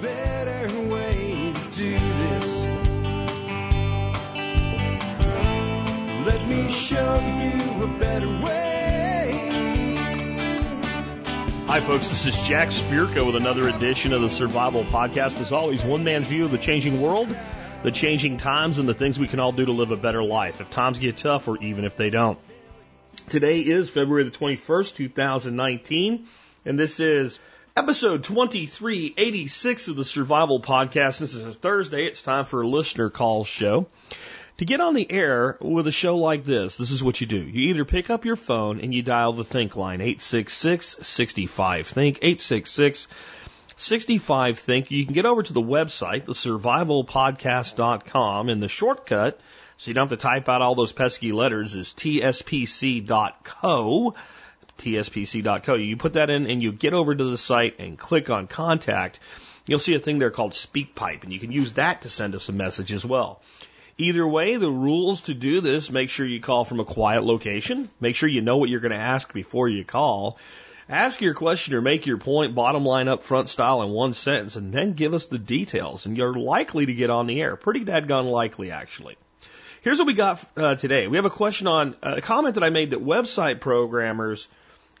better way to do this. Let me show you a better way. Hi, folks. This is Jack Spirko with another edition of the Survival Podcast. As always, one man's view of the changing world, the changing times, and the things we can all do to live a better life if times get tough or even if they don't. Today is February the 21st, 2019, and this is episode 2386 of the Survival Podcast. This is a Thursday. It's time for a listener call show. To get on the air with a show like this, this is what you do. You either pick up your phone and you dial the Think line, 866-65-THINK, 866-65-THINK. You can get over to the website, thesurvivalpodcast.com, and the shortcut so you don't have to type out all those pesky letters is tspc.co. tspc.co. You put that in and you get over to the site and click on contact. You'll see a thing there called SpeakPipe and you can use that to send us a message as well. Either way, the rules to do this, make sure you call from a quiet location. Make sure you know what you're going to ask before you call. Ask your question or make your point bottom line up front style in one sentence and then give us the details and you're likely to get on the air. Pretty dadgone likely actually. Here's what we got uh, today. We have a question on a comment that I made that website programmers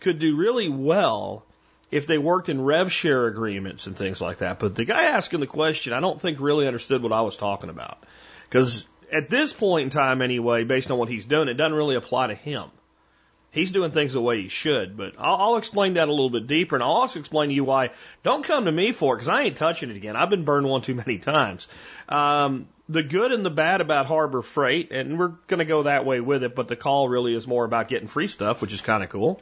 could do really well if they worked in rev share agreements and things like that. But the guy asking the question, I don't think really understood what I was talking about. Because at this point in time, anyway, based on what he's doing, it doesn't really apply to him. He's doing things the way he should, but I'll, I'll explain that a little bit deeper, and I'll also explain to you why. Don't come to me for it, because I ain't touching it again. I've been burned one too many times. Um, the good and the bad about Harbor Freight, and we're going to go that way with it, but the call really is more about getting free stuff, which is kind of cool.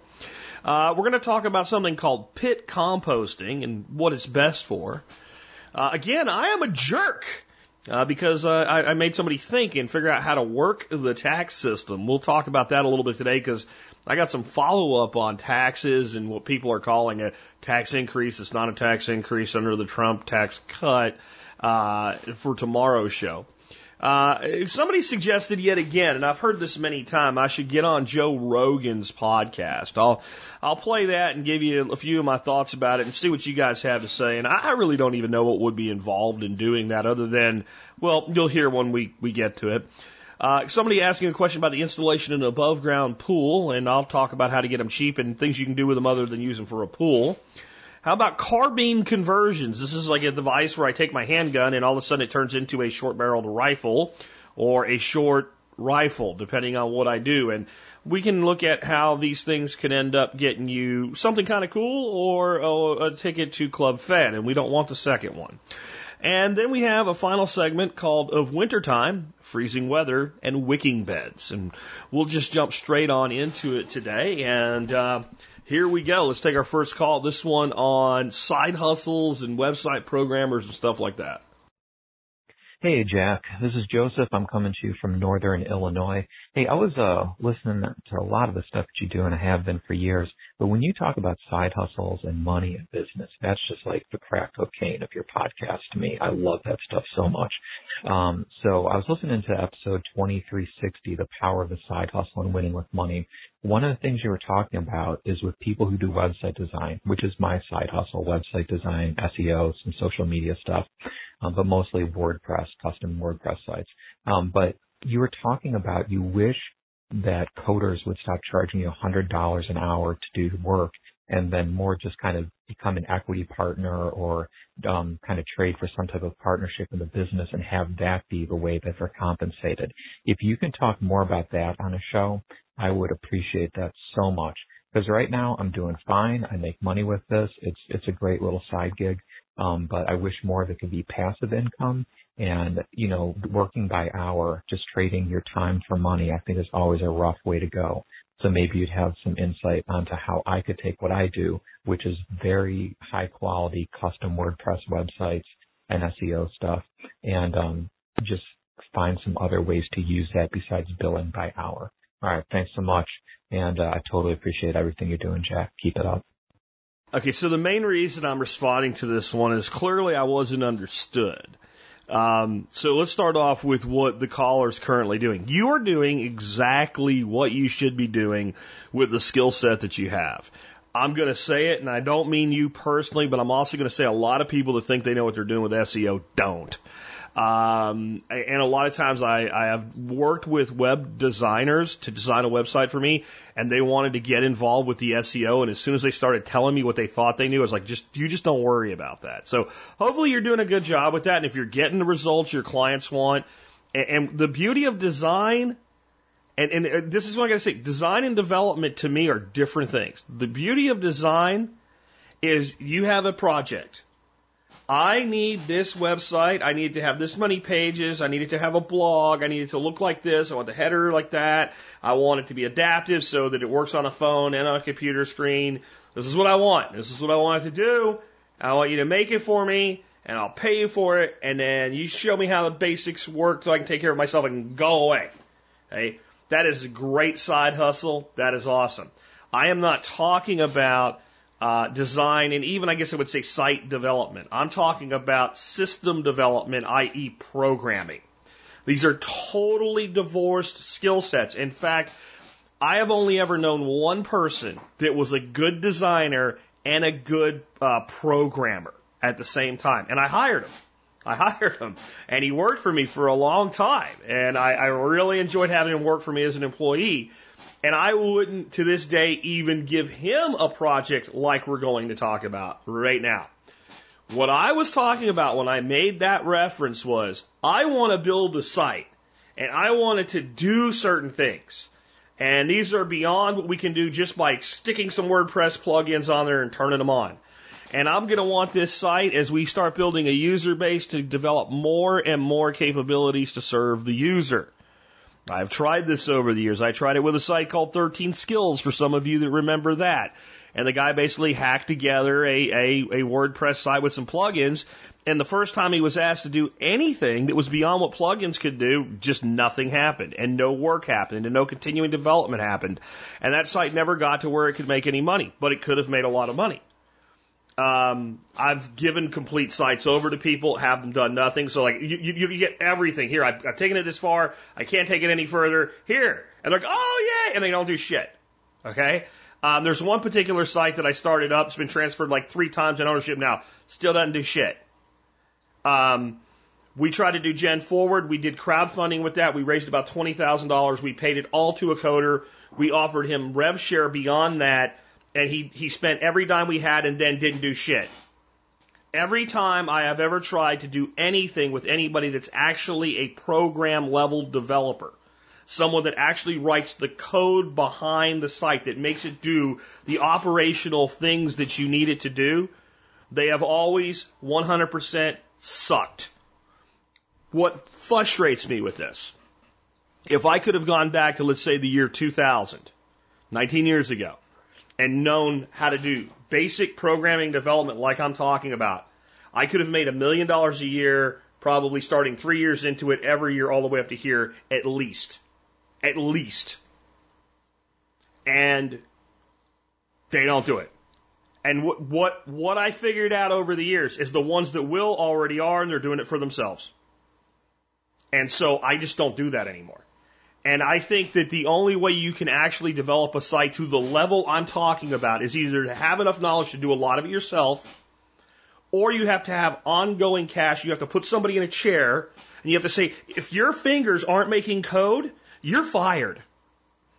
Uh, we're going to talk about something called pit composting and what it's best for. Uh, again, I am a jerk. Uh, because uh, I, I made somebody think and figure out how to work the tax system. We'll talk about that a little bit today because I got some follow up on taxes and what people are calling a tax increase. It's not a tax increase under the Trump tax cut uh, for tomorrow's show. Uh, somebody suggested yet again, and I've heard this many times, I should get on Joe Rogan's podcast. I'll, I'll play that and give you a few of my thoughts about it and see what you guys have to say. And I really don't even know what would be involved in doing that other than, well, you'll hear when we, we get to it. Uh, somebody asking a question about the installation of an above ground pool, and I'll talk about how to get them cheap and things you can do with them other than use them for a pool. How about carbine conversions? This is like a device where I take my handgun and all of a sudden it turns into a short barreled rifle or a short rifle, depending on what I do. And we can look at how these things can end up getting you something kind of cool or a, a ticket to Club Fed, and we don't want the second one. And then we have a final segment called Of Wintertime, Freezing Weather, and Wicking Beds. And we'll just jump straight on into it today. And, uh, here we go. Let's take our first call. This one on side hustles and website programmers and stuff like that. Hey, Jack. This is Joseph. I'm coming to you from Northern Illinois. Hey, I was uh, listening to a lot of the stuff that you do, and I have been for years. But when you talk about side hustles and money and business, that's just like the crack cocaine of your podcast to me. I love that stuff so much. Um, so I was listening to episode 2360, The Power of the Side Hustle and Winning with Money. One of the things you were talking about is with people who do website design, which is my side hustle, website design, SEO, some social media stuff um, but mostly WordPress, custom WordPress sites. Um, but you were talking about you wish that coders would stop charging you $100 an hour to do work and then more just kind of become an equity partner or um, kind of trade for some type of partnership in the business and have that be the way that they're compensated. If you can talk more about that on a show, I would appreciate that so much. Because right now I'm doing fine. I make money with this. It's it's a great little side gig. Um, but I wish more of it could be passive income and, you know, working by hour, just trading your time for money, I think is always a rough way to go. So maybe you'd have some insight onto how I could take what I do, which is very high quality custom WordPress websites and SEO stuff and, um, just find some other ways to use that besides billing by hour. All right. Thanks so much. And uh, I totally appreciate everything you're doing, Jack. Keep it up. Okay, so the main reason I'm responding to this one is clearly I wasn't understood. Um, so let's start off with what the caller is currently doing. You are doing exactly what you should be doing with the skill set that you have. I'm going to say it, and I don't mean you personally, but I'm also going to say a lot of people that think they know what they're doing with SEO don't. Um, and a lot of times I, I have worked with web designers to design a website for me and they wanted to get involved with the SEO. And as soon as they started telling me what they thought they knew, I was like, just, you just don't worry about that. So hopefully you're doing a good job with that. And if you're getting the results your clients want and, and the beauty of design and, and uh, this is what I got to say. Design and development to me are different things. The beauty of design is you have a project I need this website. I need to have this many pages. I need it to have a blog. I need it to look like this. I want the header like that. I want it to be adaptive so that it works on a phone and on a computer screen. This is what I want. This is what I want it to do. I want you to make it for me and I'll pay you for it. And then you show me how the basics work so I can take care of myself and go away. Okay. That is a great side hustle. That is awesome. I am not talking about uh, design, and even I guess I would say site development. I'm talking about system development, i.e., programming. These are totally divorced skill sets. In fact, I have only ever known one person that was a good designer and a good uh, programmer at the same time, and I hired him. I hired him, and he worked for me for a long time, and I, I really enjoyed having him work for me as an employee. And I wouldn't to this day even give him a project like we're going to talk about right now. What I was talking about when I made that reference was I want to build a site and I wanted to do certain things. And these are beyond what we can do just by sticking some WordPress plugins on there and turning them on. And I'm going to want this site as we start building a user base to develop more and more capabilities to serve the user. I've tried this over the years. I tried it with a site called 13 Skills for some of you that remember that. And the guy basically hacked together a, a, a WordPress site with some plugins. And the first time he was asked to do anything that was beyond what plugins could do, just nothing happened. And no work happened. And no continuing development happened. And that site never got to where it could make any money. But it could have made a lot of money. Um, I've given complete sites over to people, have them done nothing. So like you, you, you get everything here. I've, I've taken it this far. I can't take it any further. Here, and they're like, oh yeah, and they don't do shit. Okay. Um, there's one particular site that I started up. It's been transferred like three times in ownership now. Still doesn't do shit. Um, we tried to do Gen Forward. We did crowdfunding with that. We raised about twenty thousand dollars. We paid it all to a coder. We offered him rev share beyond that and he, he spent every dime we had and then didn't do shit. Every time I have ever tried to do anything with anybody that's actually a program level developer, someone that actually writes the code behind the site that makes it do the operational things that you need it to do, they have always 100% sucked. What frustrates me with this, if I could have gone back to, let's say, the year 2000, 19 years ago, and known how to do basic programming development like I'm talking about, I could have made a million dollars a year, probably starting three years into it every year all the way up to here, at least. At least. And they don't do it. And what, what, what I figured out over the years is the ones that will already are and they're doing it for themselves. And so I just don't do that anymore. And I think that the only way you can actually develop a site to the level I'm talking about is either to have enough knowledge to do a lot of it yourself, or you have to have ongoing cash. You have to put somebody in a chair and you have to say, if your fingers aren't making code, you're fired.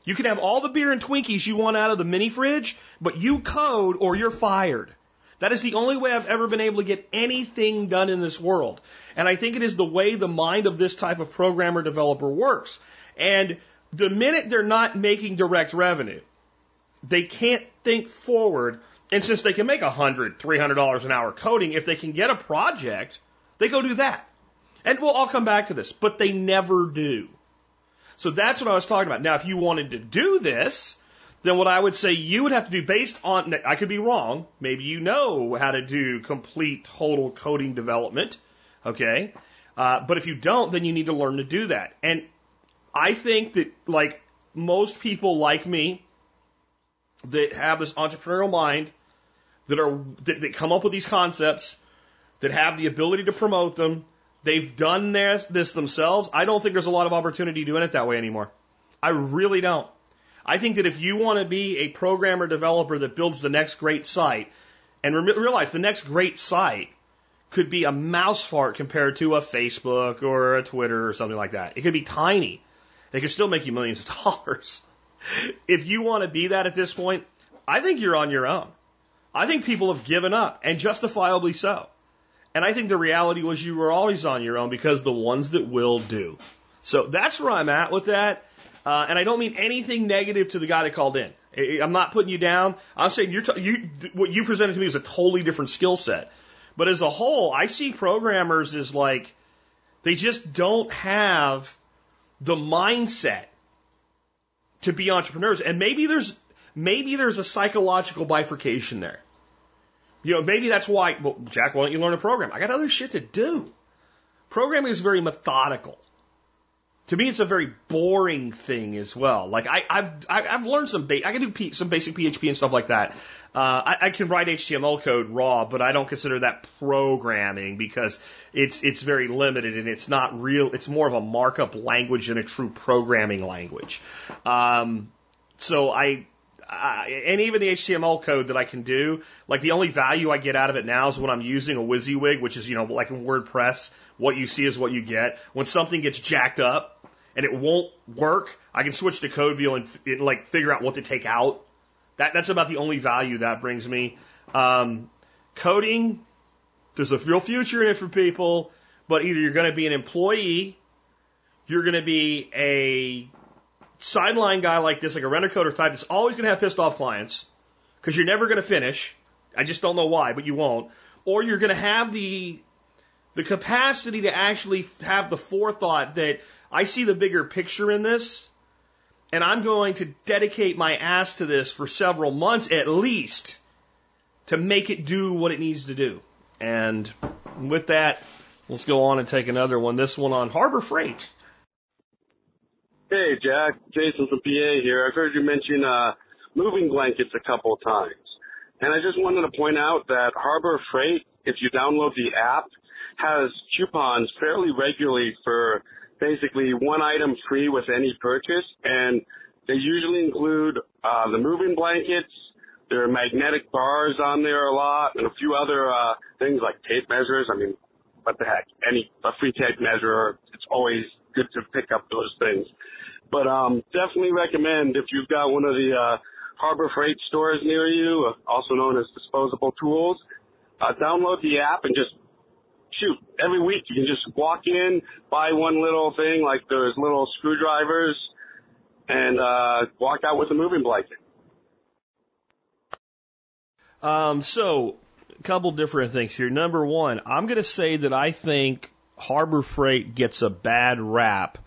You can have all the beer and Twinkies you want out of the mini fridge, but you code or you're fired. That is the only way I've ever been able to get anything done in this world. And I think it is the way the mind of this type of programmer developer works. And the minute they're not making direct revenue, they can't think forward. And since they can make a hundred, three hundred dollars an hour coding, if they can get a project, they go do that. And well, I'll come back to this, but they never do. So that's what I was talking about. Now, if you wanted to do this, then what I would say you would have to do based on, I could be wrong. Maybe you know how to do complete total coding development. Okay. Uh, but if you don't, then you need to learn to do that. And I think that like most people like me that have this entrepreneurial mind that are that, that come up with these concepts that have the ability to promote them they've done this, this themselves i don't think there's a lot of opportunity doing it that way anymore i really don't I think that if you want to be a programmer developer that builds the next great site, and re- realize the next great site could be a mouse fart compared to a Facebook or a Twitter or something like that. It could be tiny. It could still make you millions of dollars. if you want to be that at this point, I think you're on your own. I think people have given up, and justifiably so. And I think the reality was you were always on your own because the ones that will do. So that's where I'm at with that. Uh, and I don't mean anything negative to the guy that called in. I'm not putting you down. I'm saying you're t- you what you presented to me is a totally different skill set. But as a whole, I see programmers as like they just don't have the mindset to be entrepreneurs. And maybe there's maybe there's a psychological bifurcation there. You know, maybe that's why, well, Jack, why don't you learn a program? I got other shit to do. Programming is very methodical. To me, it's a very boring thing as well. Like I, I've I've learned some ba- I can do P- some basic PHP and stuff like that. Uh, I, I can write HTML code raw, but I don't consider that programming because it's it's very limited and it's not real. It's more of a markup language than a true programming language. Um, so I I, and even the HTML code that I can do, like the only value I get out of it now is when I'm using a WYSIWYG, which is, you know, like in WordPress, what you see is what you get. When something gets jacked up, and it won't work, I can switch to CodeView and, and like figure out what to take out. That that's about the only value that brings me. Um, coding, there's a real future in it for people, but either you're going to be an employee, you're going to be a sideline guy like this, like a renter coder type, that's always going to have pissed off clients because you're never going to finish. I just don't know why, but you won't. Or you're going to have the the capacity to actually have the forethought that I see the bigger picture in this, and I'm going to dedicate my ass to this for several months at least to make it do what it needs to do. And with that, let's go on and take another one. This one on Harbor Freight. Hey, Jack. Jason from PA here. I've heard you mention uh, moving blankets a couple of times. And I just wanted to point out that Harbor Freight, if you download the app, has coupons fairly regularly for basically one item free with any purchase, and they usually include uh, the moving blankets. There are magnetic bars on there a lot, and a few other uh, things like tape measures. I mean, what the heck? Any a free tape measure, it's always good to pick up those things. But um, definitely recommend if you've got one of the uh, Harbor Freight stores near you, also known as Disposable Tools, uh, download the app and just shoot, every week you can just walk in, buy one little thing like those little screwdrivers, and uh, walk out with a moving blanket. Um, so, a couple different things here. Number one, I'm going to say that I think Harbor Freight gets a bad rap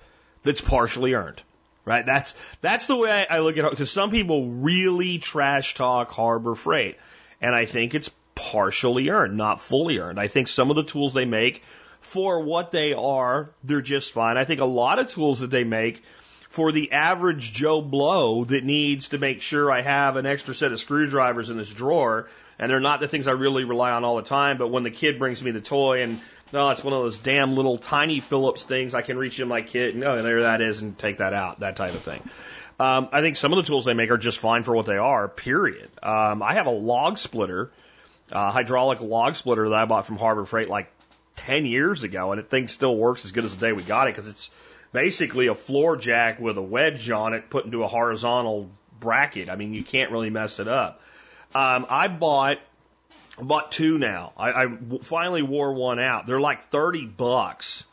that's partially earned. Right? That's that's the way I, I look at it. Because some people really trash talk Harbor Freight, and I think it's partially earned, not fully earned. I think some of the tools they make for what they are, they're just fine. I think a lot of tools that they make for the average Joe Blow that needs to make sure I have an extra set of screwdrivers in this drawer, and they're not the things I really rely on all the time, but when the kid brings me the toy and no, oh, it's one of those damn little tiny Phillips things I can reach in my kit and oh, there that is and take that out, that type of thing. Um, I think some of the tools they make are just fine for what they are, period. Um, I have a log splitter uh, hydraulic log splitter that I bought from Harbor Freight like 10 years ago, and it thing still works as good as the day we got it because it's basically a floor jack with a wedge on it put into a horizontal bracket. I mean, you can't really mess it up. Um, I bought bought two now. I, I finally wore one out. They're like 30 bucks.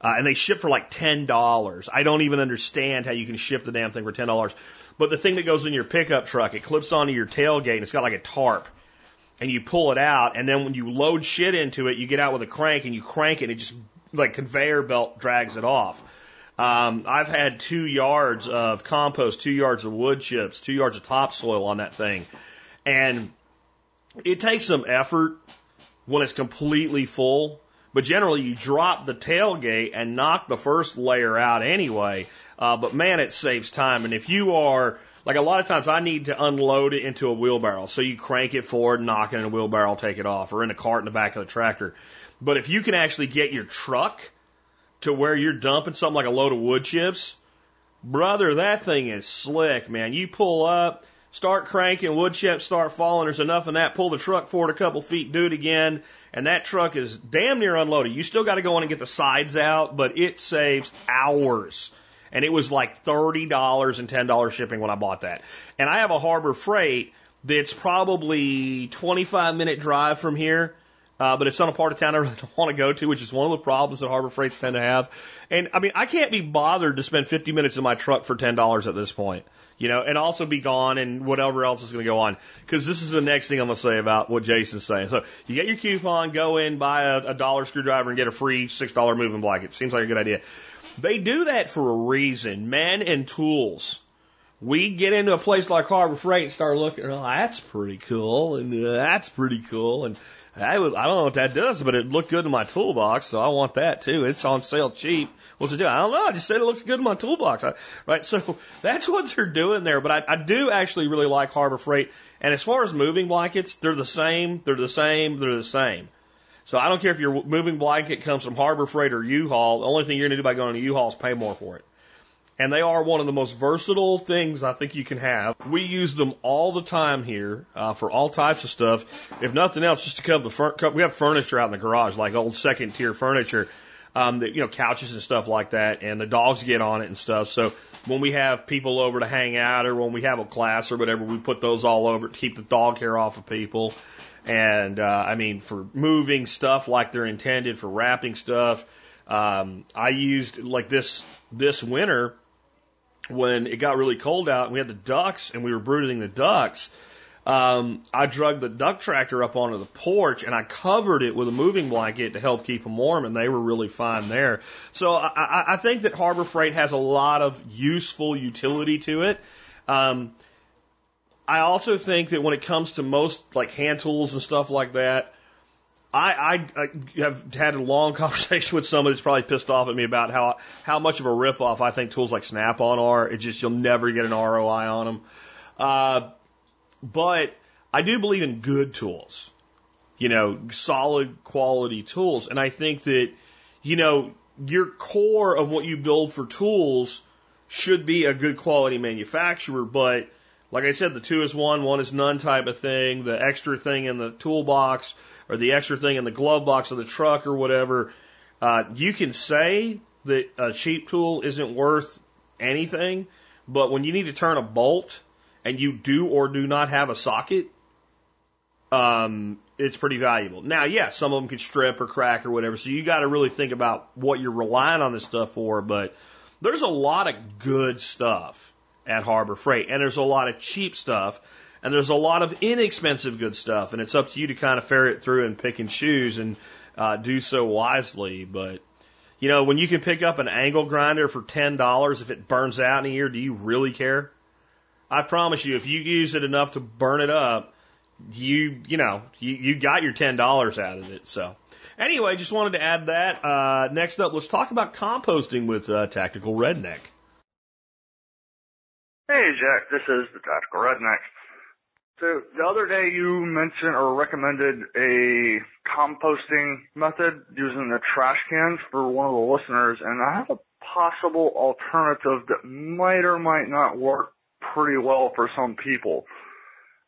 Uh, and they ship for like ten dollars. I don't even understand how you can ship the damn thing for ten dollars. But the thing that goes in your pickup truck, it clips onto your tailgate and it's got like a tarp and you pull it out, and then when you load shit into it, you get out with a crank and you crank it, and it just like conveyor belt drags it off. Um, I've had two yards of compost, two yards of wood chips, two yards of topsoil on that thing, and it takes some effort when it's completely full. But generally, you drop the tailgate and knock the first layer out anyway. Uh, but man, it saves time. And if you are like a lot of times I need to unload it into a wheelbarrow. So you crank it forward, knock it in a wheelbarrow, take it off, or in a cart in the back of the tractor. But if you can actually get your truck to where you're dumping something like a load of wood chips, Brother, that thing is slick, man. You pull up, start cranking, wood chips start falling, there's enough in that, pull the truck forward a couple feet, do it again, and that truck is damn near unloaded. You still got to go in and get the sides out, but it saves hours. And it was like $30 and $10 shipping when I bought that. And I have a Harbor Freight that's probably 25 minute drive from here uh, but it's not a part of town I really don't want to go to, which is one of the problems that harbor freights tend to have. And I mean, I can't be bothered to spend 50 minutes in my truck for $10 at this point, you know, and also be gone and whatever else is going to go on. Cause this is the next thing I'm going to say about what Jason's saying. So you get your coupon, go in, buy a, a dollar screwdriver and get a free $6 moving blanket. Seems like a good idea. They do that for a reason. Men and tools. We get into a place like Harbor Freight and start looking, oh, that's pretty cool, and uh, that's pretty cool, and I, would, I don't know what that does, but it looked good in my toolbox, so I want that too. It's on sale cheap. What's it do? I don't know. I just said it looks good in my toolbox. I, right. So that's what they're doing there. But I, I do actually really like Harbor Freight. And as far as moving blankets, they're the same. They're the same. They're the same. So I don't care if your moving blanket comes from Harbor Freight or U-Haul. The only thing you're going to do by going to U-Haul is pay more for it and they are one of the most versatile things I think you can have. We use them all the time here uh, for all types of stuff. If nothing else, just to cover the fur- we have furniture out in the garage, like old second tier furniture, um, that you know couches and stuff like that, and the dogs get on it and stuff. So when we have people over to hang out, or when we have a class or whatever, we put those all over to keep the dog hair off of people. And uh, I mean, for moving stuff like they're intended, for wrapping stuff. Um, I used like this this winter when it got really cold out and we had the ducks and we were brooding the ducks, um, I drug the duck tractor up onto the porch and I covered it with a moving blanket to help keep them warm, and they were really fine there. So I, I I think that Harbor Freight has a lot of useful utility to it. Um, I also think that when it comes to most like hand tools and stuff like that, I, I, I have had a long conversation with somebody that's probably pissed off at me about how how much of a ripoff I think tools like Snap-on are. It just you'll never get an ROI on them. Uh, but I do believe in good tools, you know, solid quality tools, and I think that you know your core of what you build for tools should be a good quality manufacturer, but like I said, the two is one, one is none type of thing. The extra thing in the toolbox or the extra thing in the glove box of the truck or whatever, uh, you can say that a cheap tool isn't worth anything, but when you need to turn a bolt and you do or do not have a socket, um, it's pretty valuable. Now, yeah, some of them could strip or crack or whatever, so you got to really think about what you're relying on this stuff for. But there's a lot of good stuff at Harbor Freight, and there's a lot of cheap stuff and there's a lot of inexpensive good stuff, and it's up to you to kind of ferret through and pick and choose and uh, do so wisely. But you know, when you can pick up an angle grinder for ten dollars, if it burns out in a year, do you really care? I promise you, if you use it enough to burn it up, you you know you, you got your ten dollars out of it. So anyway, just wanted to add that. Uh, next up, let's talk about composting with uh, Tactical Redneck. Hey Jack, this is the Tactical Redneck. So the other day you mentioned or recommended a composting method using the trash cans for one of the listeners, and I have a possible alternative that might or might not work pretty well for some people.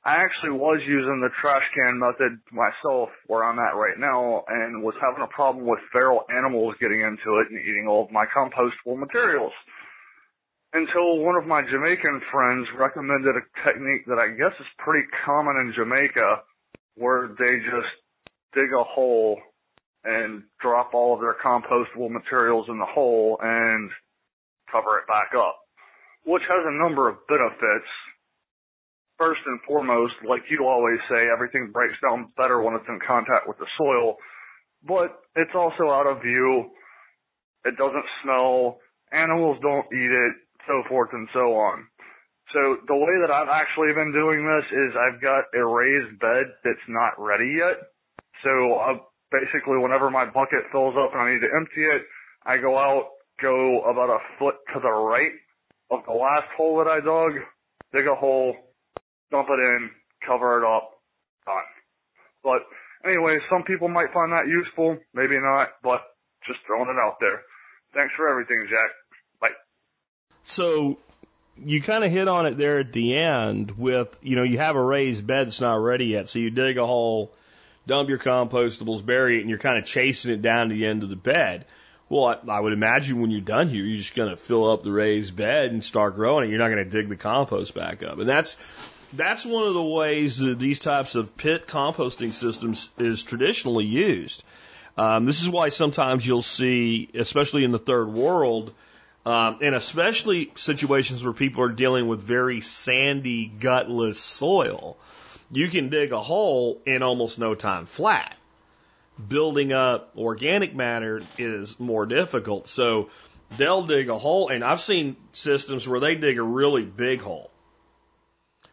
I actually was using the trash can method myself where I'm at right now and was having a problem with feral animals getting into it and eating all of my compostable materials until one of my Jamaican friends recommended a technique that I guess is pretty common in Jamaica where they just dig a hole and drop all of their compostable materials in the hole and cover it back up, which has a number of benefits. First and foremost, like you always say, everything breaks down better when it's in contact with the soil, but it's also out of view. It doesn't smell. Animals don't eat it so forth and so on. So the way that I've actually been doing this is I've got a raised bed that's not ready yet. So I, basically whenever my bucket fills up and I need to empty it, I go out, go about a foot to the right of the last hole that I dug, dig a hole, dump it in, cover it up, done. But anyway, some people might find that useful, maybe not, but just throwing it out there. Thanks for everything, Jack. So you kind of hit on it there at the end with, you know, you have a raised bed that's not ready yet. So you dig a hole, dump your compostables, bury it, and you're kind of chasing it down to the end of the bed. Well, I, I would imagine when you're done here, you're just going to fill up the raised bed and start growing it. You're not going to dig the compost back up. And that's, that's one of the ways that these types of pit composting systems is traditionally used. Um, this is why sometimes you'll see, especially in the third world, um, and especially situations where people are dealing with very sandy, gutless soil, you can dig a hole in almost no time flat. Building up organic matter is more difficult. So they'll dig a hole, and I've seen systems where they dig a really big hole.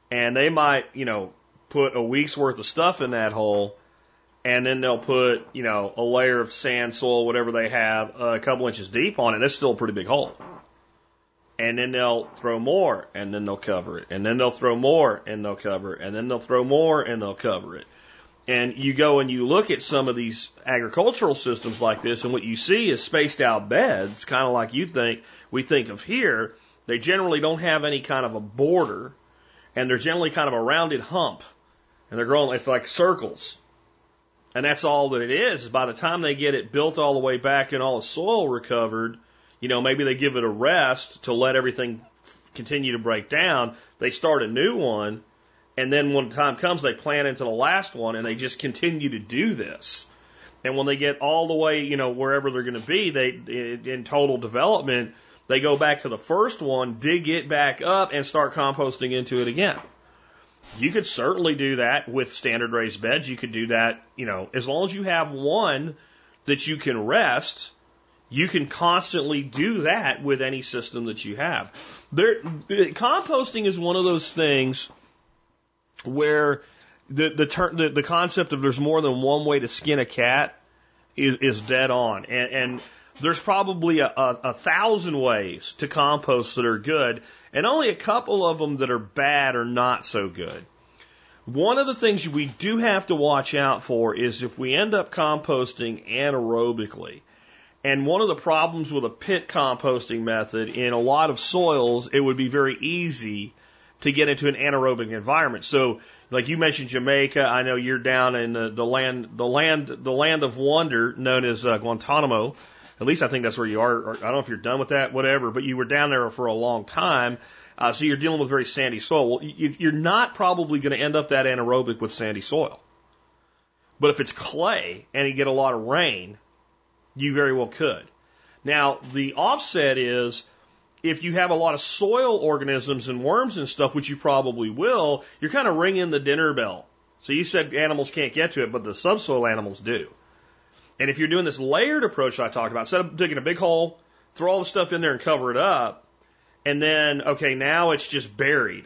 And they might, you know, put a week's worth of stuff in that hole and then they'll put, you know, a layer of sand, soil, whatever they have, uh, a couple inches deep on it. That's still a pretty big hole. And then they'll throw more, and then they'll cover it. And then they'll throw more, and they'll cover it. And then they'll throw more, and they'll cover it. And you go and you look at some of these agricultural systems like this, and what you see is spaced out beds, kind of like you think we think of here. They generally don't have any kind of a border, and they're generally kind of a rounded hump, and they're growing. It's like circles and that's all that it is. By the time they get it built all the way back and all the soil recovered, you know, maybe they give it a rest to let everything continue to break down. They start a new one. And then when the time comes, they plan into the last one and they just continue to do this. And when they get all the way, you know, wherever they're going to be, they, in total development, they go back to the first one, dig it back up and start composting into it again. You could certainly do that with standard raised beds. You could do that, you know, as long as you have one that you can rest, you can constantly do that with any system that you have. There, composting is one of those things where the the, ter- the the concept of there's more than one way to skin a cat is is dead on, and, and there's probably a, a, a thousand ways to compost that are good, and only a couple of them that are bad or not so good. One of the things we do have to watch out for is if we end up composting anaerobically. And one of the problems with a pit composting method in a lot of soils, it would be very easy to get into an anaerobic environment. So, like you mentioned Jamaica, I know you're down in the, the land, the land, the land of wonder known as uh, Guantanamo. At least I think that's where you are. I don't know if you're done with that, whatever, but you were down there for a long time. Uh, so you're dealing with very sandy soil. Well, you, you're not probably going to end up that anaerobic with sandy soil. But if it's clay and you get a lot of rain, you very well could. Now, the offset is if you have a lot of soil organisms and worms and stuff, which you probably will, you're kind of ringing the dinner bell. So you said animals can't get to it, but the subsoil animals do. And if you're doing this layered approach that I talked about, instead of digging a big hole, throw all the stuff in there and cover it up, and then, okay, now it's just buried.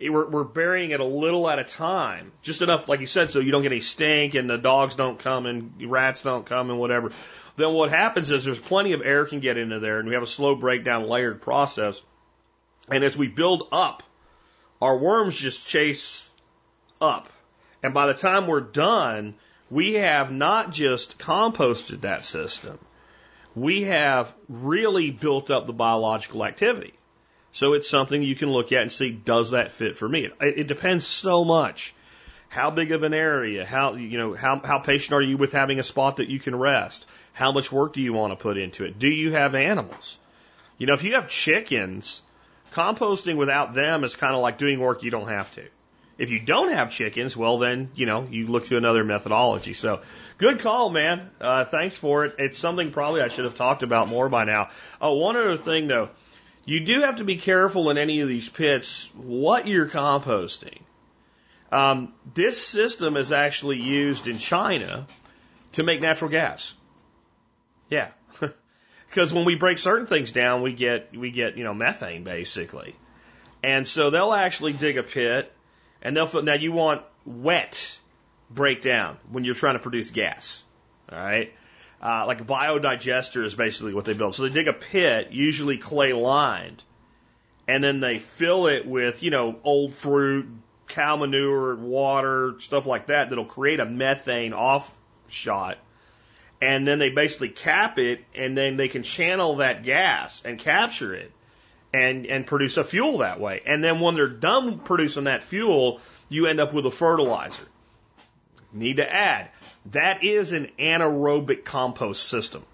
We're, we're burying it a little at a time, just enough, like you said, so you don't get any stink and the dogs don't come and rats don't come and whatever. Then what happens is there's plenty of air can get into there and we have a slow breakdown layered process. And as we build up, our worms just chase up. And by the time we're done, we have not just composted that system, we have really built up the biological activity. So it's something you can look at and see, does that fit for me? It, it depends so much. How big of an area? How, you know, how, how patient are you with having a spot that you can rest? How much work do you want to put into it? Do you have animals? You know, if you have chickens, composting without them is kind of like doing work you don't have to. If you don't have chickens, well, then, you know, you look to another methodology. So good call, man. Uh, thanks for it. It's something probably I should have talked about more by now. Oh, one other thing though. You do have to be careful in any of these pits what you're composting. Um, this system is actually used in China to make natural gas. Yeah. Because when we break certain things down, we get, we get, you know, methane basically. And so they'll actually dig a pit and they'll, now you want wet breakdown when you're trying to produce gas. All right. Uh, like a biodigester is basically what they build. So they dig a pit, usually clay lined, and then they fill it with, you know, old fruit, cow manure, water, stuff like that that'll create a methane offshot. And then they basically cap it, and then they can channel that gas and capture it and, and produce a fuel that way. And then when they're done producing that fuel, you end up with a fertilizer. Need to add, that is an anaerobic compost system.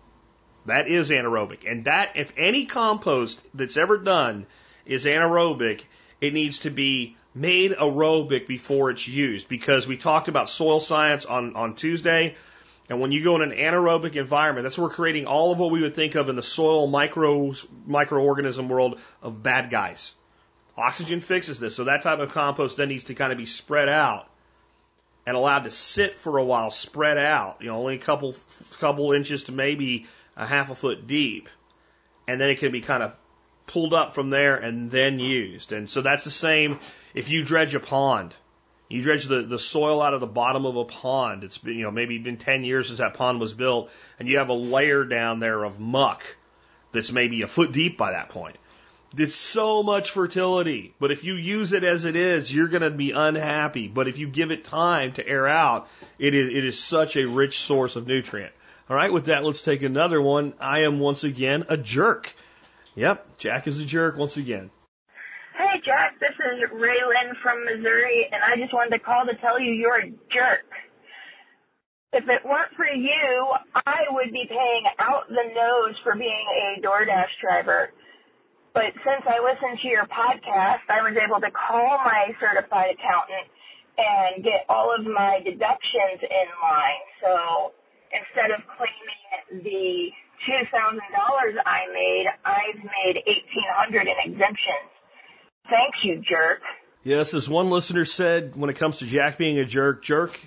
That is anaerobic. And that, if any compost that's ever done is anaerobic, it needs to be made aerobic before it's used because we talked about soil science on, on Tuesday. And when you go in an anaerobic environment, that's where we're creating all of what we would think of in the soil micros, microorganism world of bad guys. Oxygen fixes this. So that type of compost then needs to kind of be spread out and allowed to sit for a while, spread out, you know, only a couple, couple inches to maybe a half a foot deep. And then it can be kind of pulled up from there and then used. And so that's the same if you dredge a pond. You dredge the, the soil out of the bottom of a pond. It's been, you know, maybe been 10 years since that pond was built and you have a layer down there of muck that's maybe a foot deep by that point. It's so much fertility, but if you use it as it is, you're going to be unhappy. But if you give it time to air out, it is, it is such a rich source of nutrient. All right, with that, let's take another one. I am once again a jerk. Yep, Jack is a jerk once again. This is Raylan from Missouri, and I just wanted to call to tell you you're a jerk. If it weren't for you, I would be paying out the nose for being a DoorDash driver. But since I listened to your podcast, I was able to call my certified accountant and get all of my deductions in line. So instead of claiming the two thousand dollars I made, I've made eighteen hundred in exemptions. Thanks, you jerk. Yes, as one listener said, when it comes to Jack being a jerk, jerk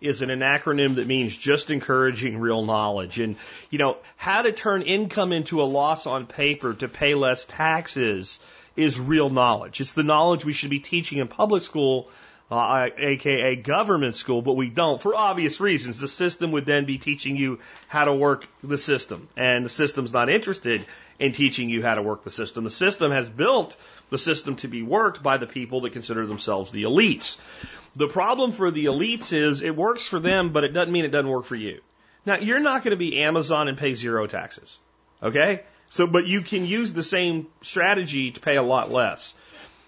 is an acronym that means just encouraging real knowledge. And, you know, how to turn income into a loss on paper to pay less taxes is real knowledge. It's the knowledge we should be teaching in public school, uh, aka government school, but we don't for obvious reasons. The system would then be teaching you how to work the system, and the system's not interested in teaching you how to work the system. The system has built the system to be worked by the people that consider themselves the elites. The problem for the elites is it works for them, but it doesn't mean it doesn't work for you. Now, you're not going to be Amazon and pay zero taxes. Okay? So, but you can use the same strategy to pay a lot less.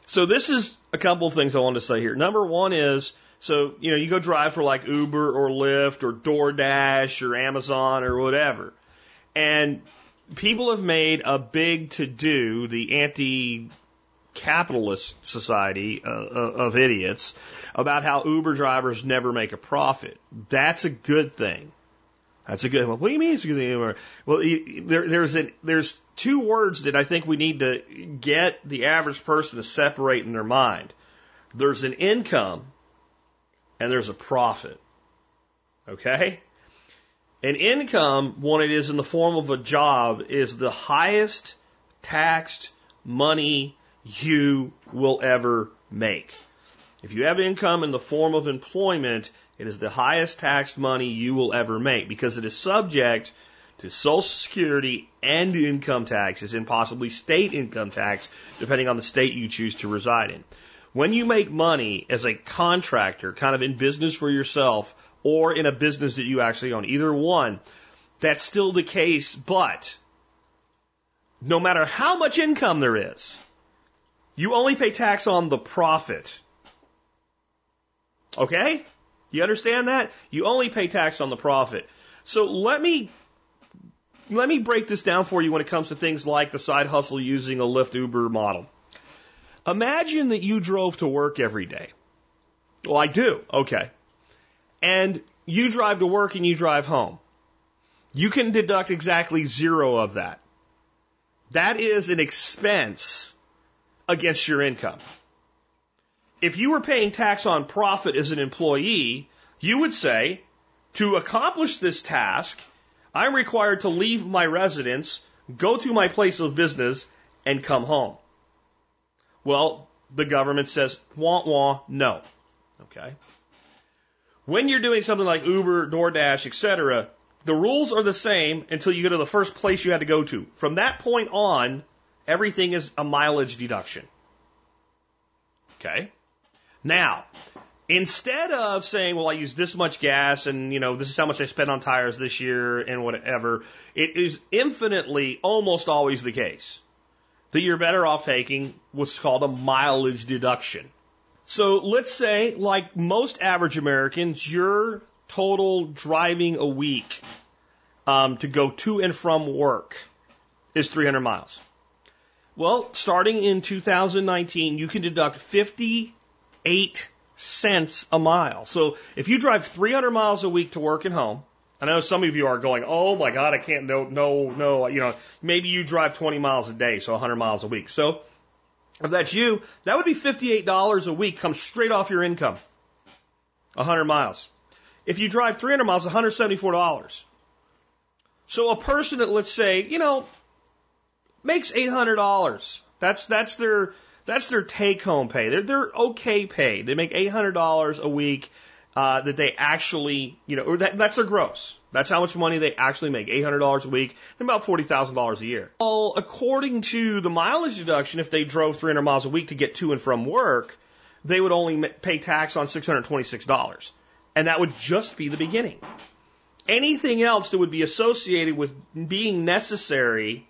So this is a couple of things I wanted to say here. Number one is, so, you know, you go drive for like Uber or Lyft or DoorDash or Amazon or whatever. And people have made a big to do, the anti capitalist society uh, of idiots about how Uber drivers never make a profit. That's a good thing. That's a good. What do you mean it's a good thing? Well, there, there's there's two words that I think we need to get the average person to separate in their mind. There's an income, and there's a profit. Okay. An income, when it is in the form of a job, is the highest taxed money you will ever make. If you have income in the form of employment, it is the highest taxed money you will ever make because it is subject to Social Security and income taxes and possibly state income tax, depending on the state you choose to reside in. When you make money as a contractor, kind of in business for yourself, or in a business that you actually own, either one, that's still the case, but no matter how much income there is, you only pay tax on the profit. Okay? You understand that? You only pay tax on the profit. So let me let me break this down for you when it comes to things like the side hustle using a Lyft Uber model. Imagine that you drove to work every day. Well, I do. Okay. And you drive to work and you drive home. You can deduct exactly zero of that. That is an expense against your income. If you were paying tax on profit as an employee, you would say, to accomplish this task, I'm required to leave my residence, go to my place of business, and come home. Well, the government says, wah wah, no. Okay. When you're doing something like Uber, DoorDash, etc., the rules are the same until you go to the first place you had to go to. From that point on, everything is a mileage deduction. Okay. Now, instead of saying, well, I use this much gas and, you know, this is how much I spent on tires this year and whatever, it is infinitely almost always the case that you're better off taking what's called a mileage deduction. So let's say, like most average Americans, your total driving a week um, to go to and from work is 300 miles. Well, starting in 2019, you can deduct 58 cents a mile. So if you drive 300 miles a week to work and home, I know some of you are going, oh my God, I can't, no, no, no, you know, maybe you drive 20 miles a day, so 100 miles a week. So if that's you, that would be $58 a week comes straight off your income. 100 miles. If you drive 300 miles, $174. So a person that, let's say, you know, makes $800. That's, that's their, that's their take home pay. They're, they're okay paid. They make $800 a week, uh, that they actually, you know, that, that's their gross. That's how much money they actually make. $800 a week and about $40,000 a year. Well, according to the mileage deduction, if they drove 300 miles a week to get to and from work, they would only pay tax on $626. And that would just be the beginning. Anything else that would be associated with being necessary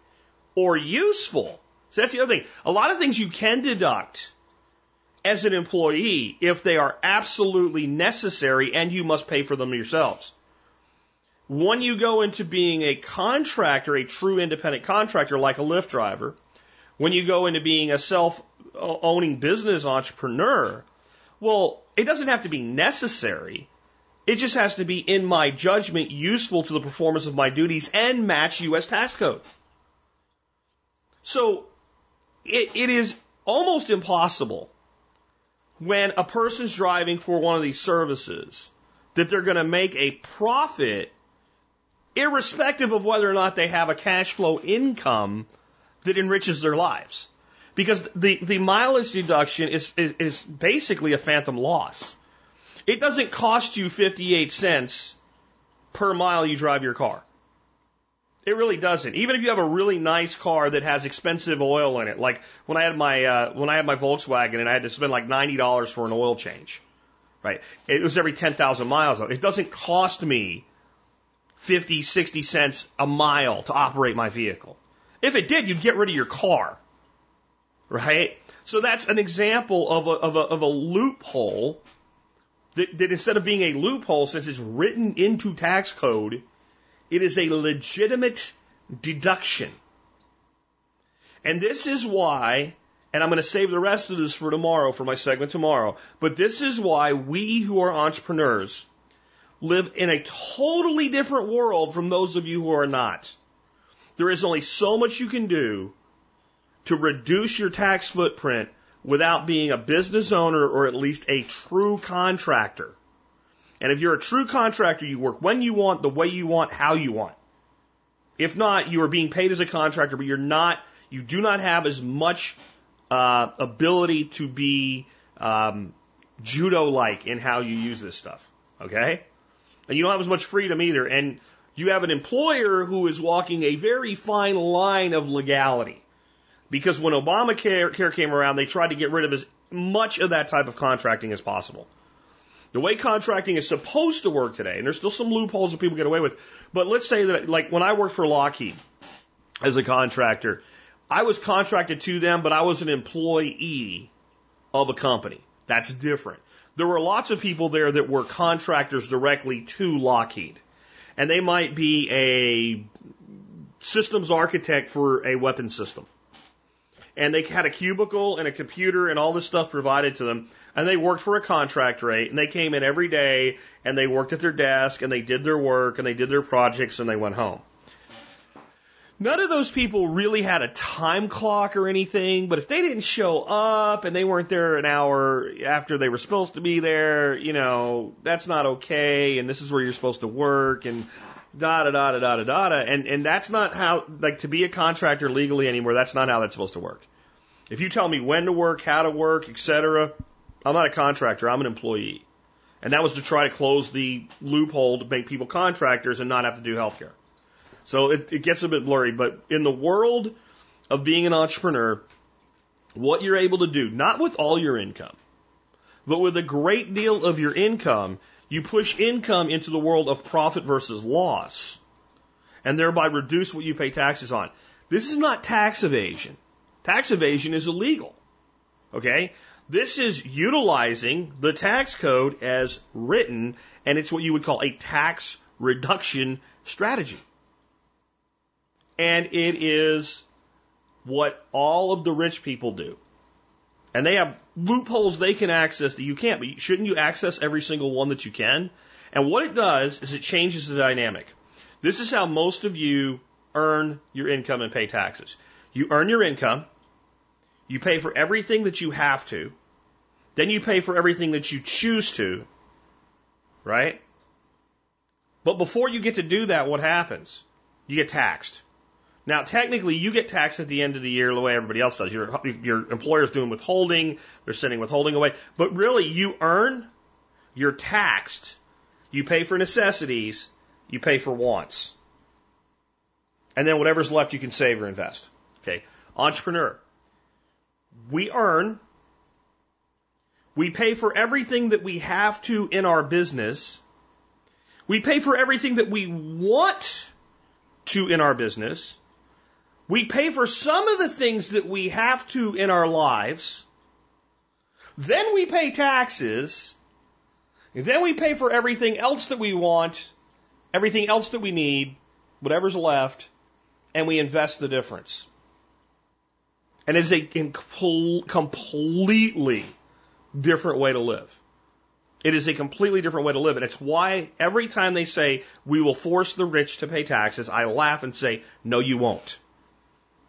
or useful. So that's the other thing. A lot of things you can deduct as an employee if they are absolutely necessary and you must pay for them yourselves. When you go into being a contractor, a true independent contractor like a Lyft driver, when you go into being a self owning business entrepreneur, well, it doesn't have to be necessary. It just has to be, in my judgment, useful to the performance of my duties and match U.S. tax code. So it, it is almost impossible when a person's driving for one of these services that they're going to make a profit irrespective of whether or not they have a cash flow income that enriches their lives. Because the, the mileage deduction is, is, is basically a phantom loss. It doesn't cost you 58 cents per mile you drive your car. It really doesn't. Even if you have a really nice car that has expensive oil in it, like when I had my uh, when I had my Volkswagen and I had to spend like ninety dollars for an oil change, right? It was every ten thousand miles. It doesn't cost me 50, 60 cents a mile to operate my vehicle. If it did, you'd get rid of your car, right? So that's an example of a, of a, of a loophole that, that instead of being a loophole, since it's written into tax code, it is a legitimate deduction. And this is why, and I'm going to save the rest of this for tomorrow, for my segment tomorrow, but this is why we who are entrepreneurs live in a totally different world from those of you who are not. There is only so much you can do to reduce your tax footprint without being a business owner or at least a true contractor. And if you're a true contractor, you work when you want, the way you want, how you want. If not, you are being paid as a contractor, but you're not, you do not have as much uh, ability to be um, judo like in how you use this stuff. Okay? And you don't have as much freedom either. And you have an employer who is walking a very fine line of legality. Because when Obamacare came around, they tried to get rid of as much of that type of contracting as possible. The way contracting is supposed to work today, and there's still some loopholes that people get away with, but let's say that, like, when I worked for Lockheed as a contractor, I was contracted to them, but I was an employee of a company. That's different. There were lots of people there that were contractors directly to Lockheed. And they might be a systems architect for a weapon system. And they had a cubicle and a computer and all this stuff provided to them. And they worked for a contract rate. And they came in every day and they worked at their desk and they did their work and they did their projects and they went home. None of those people really had a time clock or anything, but if they didn't show up and they weren't there an hour after they were supposed to be there, you know, that's not okay, and this is where you're supposed to work, and da da da da da da da, and and that's not how like to be a contractor legally anymore. That's not how that's supposed to work. If you tell me when to work, how to work, etc., I'm not a contractor. I'm an employee, and that was to try to close the loophole to make people contractors and not have to do healthcare. So it, it gets a bit blurry, but in the world of being an entrepreneur, what you're able to do, not with all your income, but with a great deal of your income, you push income into the world of profit versus loss and thereby reduce what you pay taxes on. This is not tax evasion. Tax evasion is illegal. Okay? This is utilizing the tax code as written, and it's what you would call a tax reduction strategy. And it is what all of the rich people do. And they have loopholes they can access that you can't, but shouldn't you access every single one that you can? And what it does is it changes the dynamic. This is how most of you earn your income and pay taxes. You earn your income, you pay for everything that you have to, then you pay for everything that you choose to, right? But before you get to do that, what happens? You get taxed. Now, technically, you get taxed at the end of the year the way everybody else does. Your, your employer's doing withholding, they're sending withholding away. But really, you earn, you're taxed, you pay for necessities, you pay for wants. And then whatever's left, you can save or invest. Okay. Entrepreneur. We earn, we pay for everything that we have to in our business. We pay for everything that we want to in our business. We pay for some of the things that we have to in our lives. Then we pay taxes. then we pay for everything else that we want, everything else that we need, whatever's left, and we invest the difference. And it's a completely different way to live. It is a completely different way to live. And it's why every time they say, we will force the rich to pay taxes, I laugh and say, no, you won't.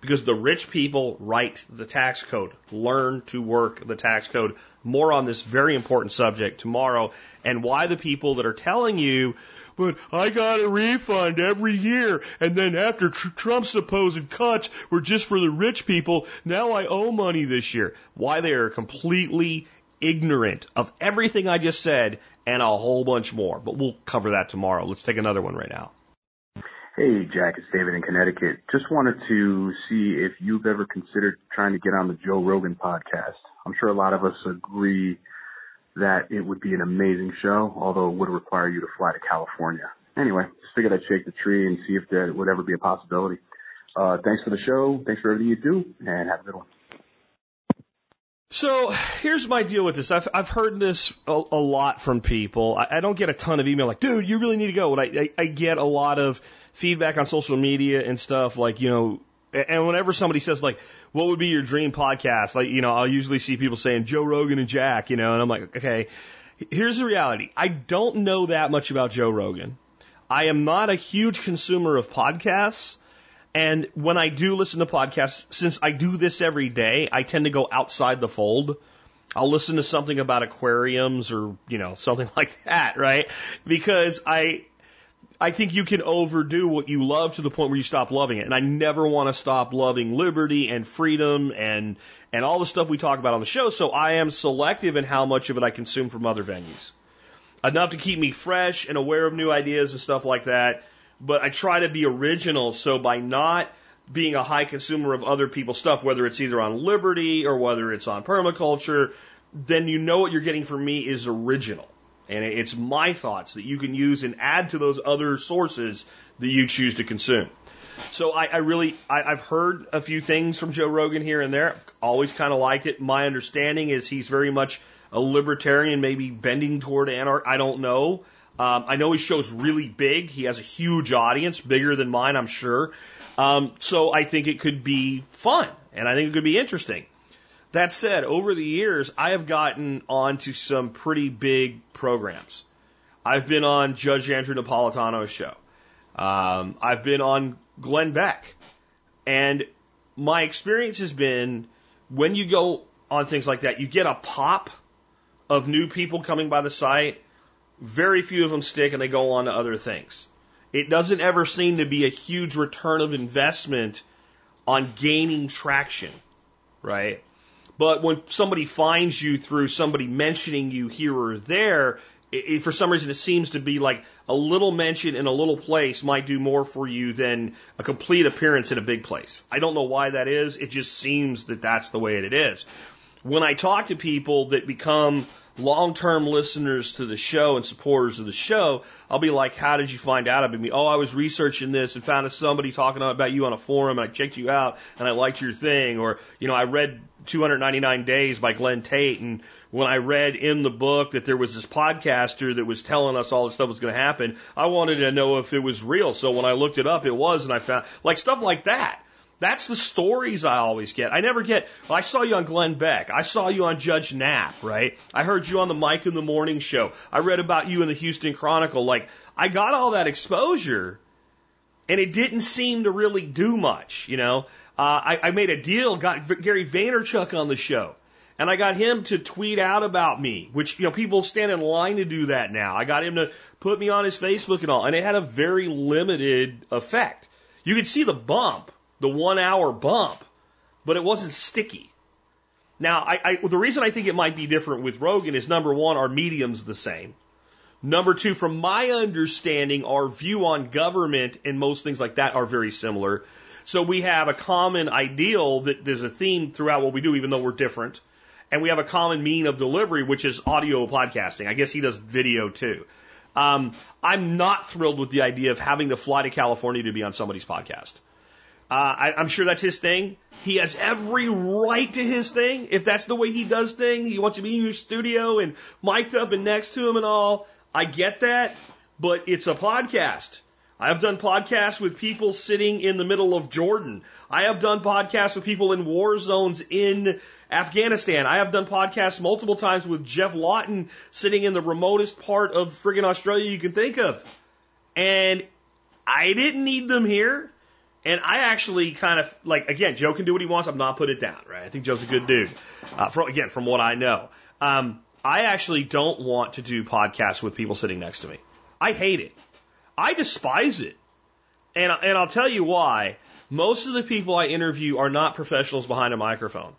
Because the rich people write the tax code, learn to work the tax code. More on this very important subject tomorrow, and why the people that are telling you, but I got a refund every year, and then after tr- Trump's supposed cuts were just for the rich people, now I owe money this year. Why they are completely ignorant of everything I just said and a whole bunch more. But we'll cover that tomorrow. Let's take another one right now. Hey, Jack, it's David in Connecticut. Just wanted to see if you've ever considered trying to get on the Joe Rogan podcast. I'm sure a lot of us agree that it would be an amazing show, although it would require you to fly to California. Anyway, just figured I'd shake the tree and see if that would ever be a possibility. Uh, thanks for the show. Thanks for everything you do, and have a good one. So here's my deal with this. I've I've heard this a, a lot from people. I, I don't get a ton of email like, dude, you really need to go. But I, I, I get a lot of feedback on social media and stuff like, you know, and whenever somebody says like, what would be your dream podcast? Like, you know, I'll usually see people saying Joe Rogan and Jack, you know, and I'm like, okay, here's the reality. I don't know that much about Joe Rogan. I am not a huge consumer of podcasts. And when I do listen to podcasts, since I do this every day, I tend to go outside the fold. I'll listen to something about aquariums or, you know, something like that, right? Because I, I think you can overdo what you love to the point where you stop loving it. And I never want to stop loving liberty and freedom and, and all the stuff we talk about on the show. So I am selective in how much of it I consume from other venues. Enough to keep me fresh and aware of new ideas and stuff like that. But I try to be original. So by not being a high consumer of other people's stuff, whether it's either on liberty or whether it's on permaculture, then you know what you're getting from me is original. And it's my thoughts that you can use and add to those other sources that you choose to consume. So I, I really, I, I've heard a few things from Joe Rogan here and there. Always kind of liked it. My understanding is he's very much a libertarian, maybe bending toward anarchy. I don't know. Um, I know his show's really big. He has a huge audience, bigger than mine, I'm sure. Um, so I think it could be fun, and I think it could be interesting. That said, over the years, I have gotten onto some pretty big programs. I've been on Judge Andrew Napolitano's show. Um, I've been on Glenn Beck. And my experience has been when you go on things like that, you get a pop of new people coming by the site. Very few of them stick and they go on to other things. It doesn't ever seem to be a huge return of investment on gaining traction, right? But when somebody finds you through somebody mentioning you here or there, it, for some reason it seems to be like a little mention in a little place might do more for you than a complete appearance in a big place. I don't know why that is. It just seems that that's the way it is. when I talk to people that become long-term listeners to the show and supporters of the show, I'll be like, "How did you find out about me?" Oh, I was researching this and found somebody talking about you on a forum, and I checked you out, and I liked your thing, or you know, I read 299 Days by Glenn Tate, and when I read in the book that there was this podcaster that was telling us all this stuff was going to happen, I wanted to know if it was real. So when I looked it up, it was, and I found like stuff like that. That's the stories I always get. I never get, well, I saw you on Glenn Beck. I saw you on Judge Nap, right? I heard you on the Mike in the Morning show. I read about you in the Houston Chronicle. Like, I got all that exposure and it didn't seem to really do much, you know? Uh, I, I made a deal, got Gary Vaynerchuk on the show. And I got him to tweet out about me, which, you know, people stand in line to do that now. I got him to put me on his Facebook and all, and it had a very limited effect. You could see the bump, the one hour bump, but it wasn't sticky. Now, I, I, the reason I think it might be different with Rogan is number one, our medium's the same. Number two, from my understanding, our view on government and most things like that are very similar. So we have a common ideal that there's a theme throughout what we do, even though we're different. And we have a common mean of delivery, which is audio podcasting. I guess he does video too. Um, I'm not thrilled with the idea of having to fly to California to be on somebody's podcast. Uh, I, I'm sure that's his thing. He has every right to his thing. If that's the way he does things, he wants to be in your studio and mic'd up and next to him and all. I get that, but it's a podcast. I have done podcasts with people sitting in the middle of Jordan. I have done podcasts with people in war zones in Afghanistan. I have done podcasts multiple times with Geoff Lawton sitting in the remotest part of friggin' Australia you can think of. And I didn't need them here. And I actually kind of like again, Joe can do what he wants. I'm not put it down, right? I think Joe's a good dude. Uh, from, again, from what I know, um, I actually don't want to do podcasts with people sitting next to me. I hate it. I despise it, and and I'll tell you why. Most of the people I interview are not professionals behind a microphone.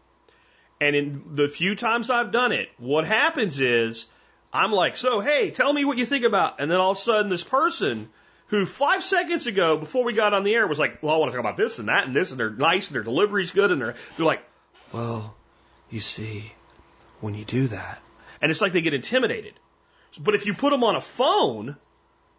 And in the few times I've done it, what happens is I'm like, so hey, tell me what you think about. And then all of a sudden, this person who five seconds ago, before we got on the air, was like, well, I want to talk about this and that and this, and they're nice and their delivery's good, and they're they're like, well, you see, when you do that, and it's like they get intimidated. But if you put them on a phone,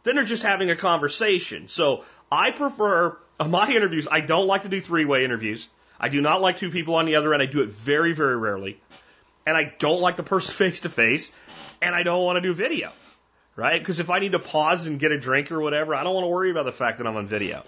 then they're just having a conversation. So I prefer my interviews. I don't like to do three way interviews. I do not like two people on the other end. I do it very, very rarely. And I don't like the person face to face. And I don't want to do video, right? Because if I need to pause and get a drink or whatever, I don't want to worry about the fact that I'm on video.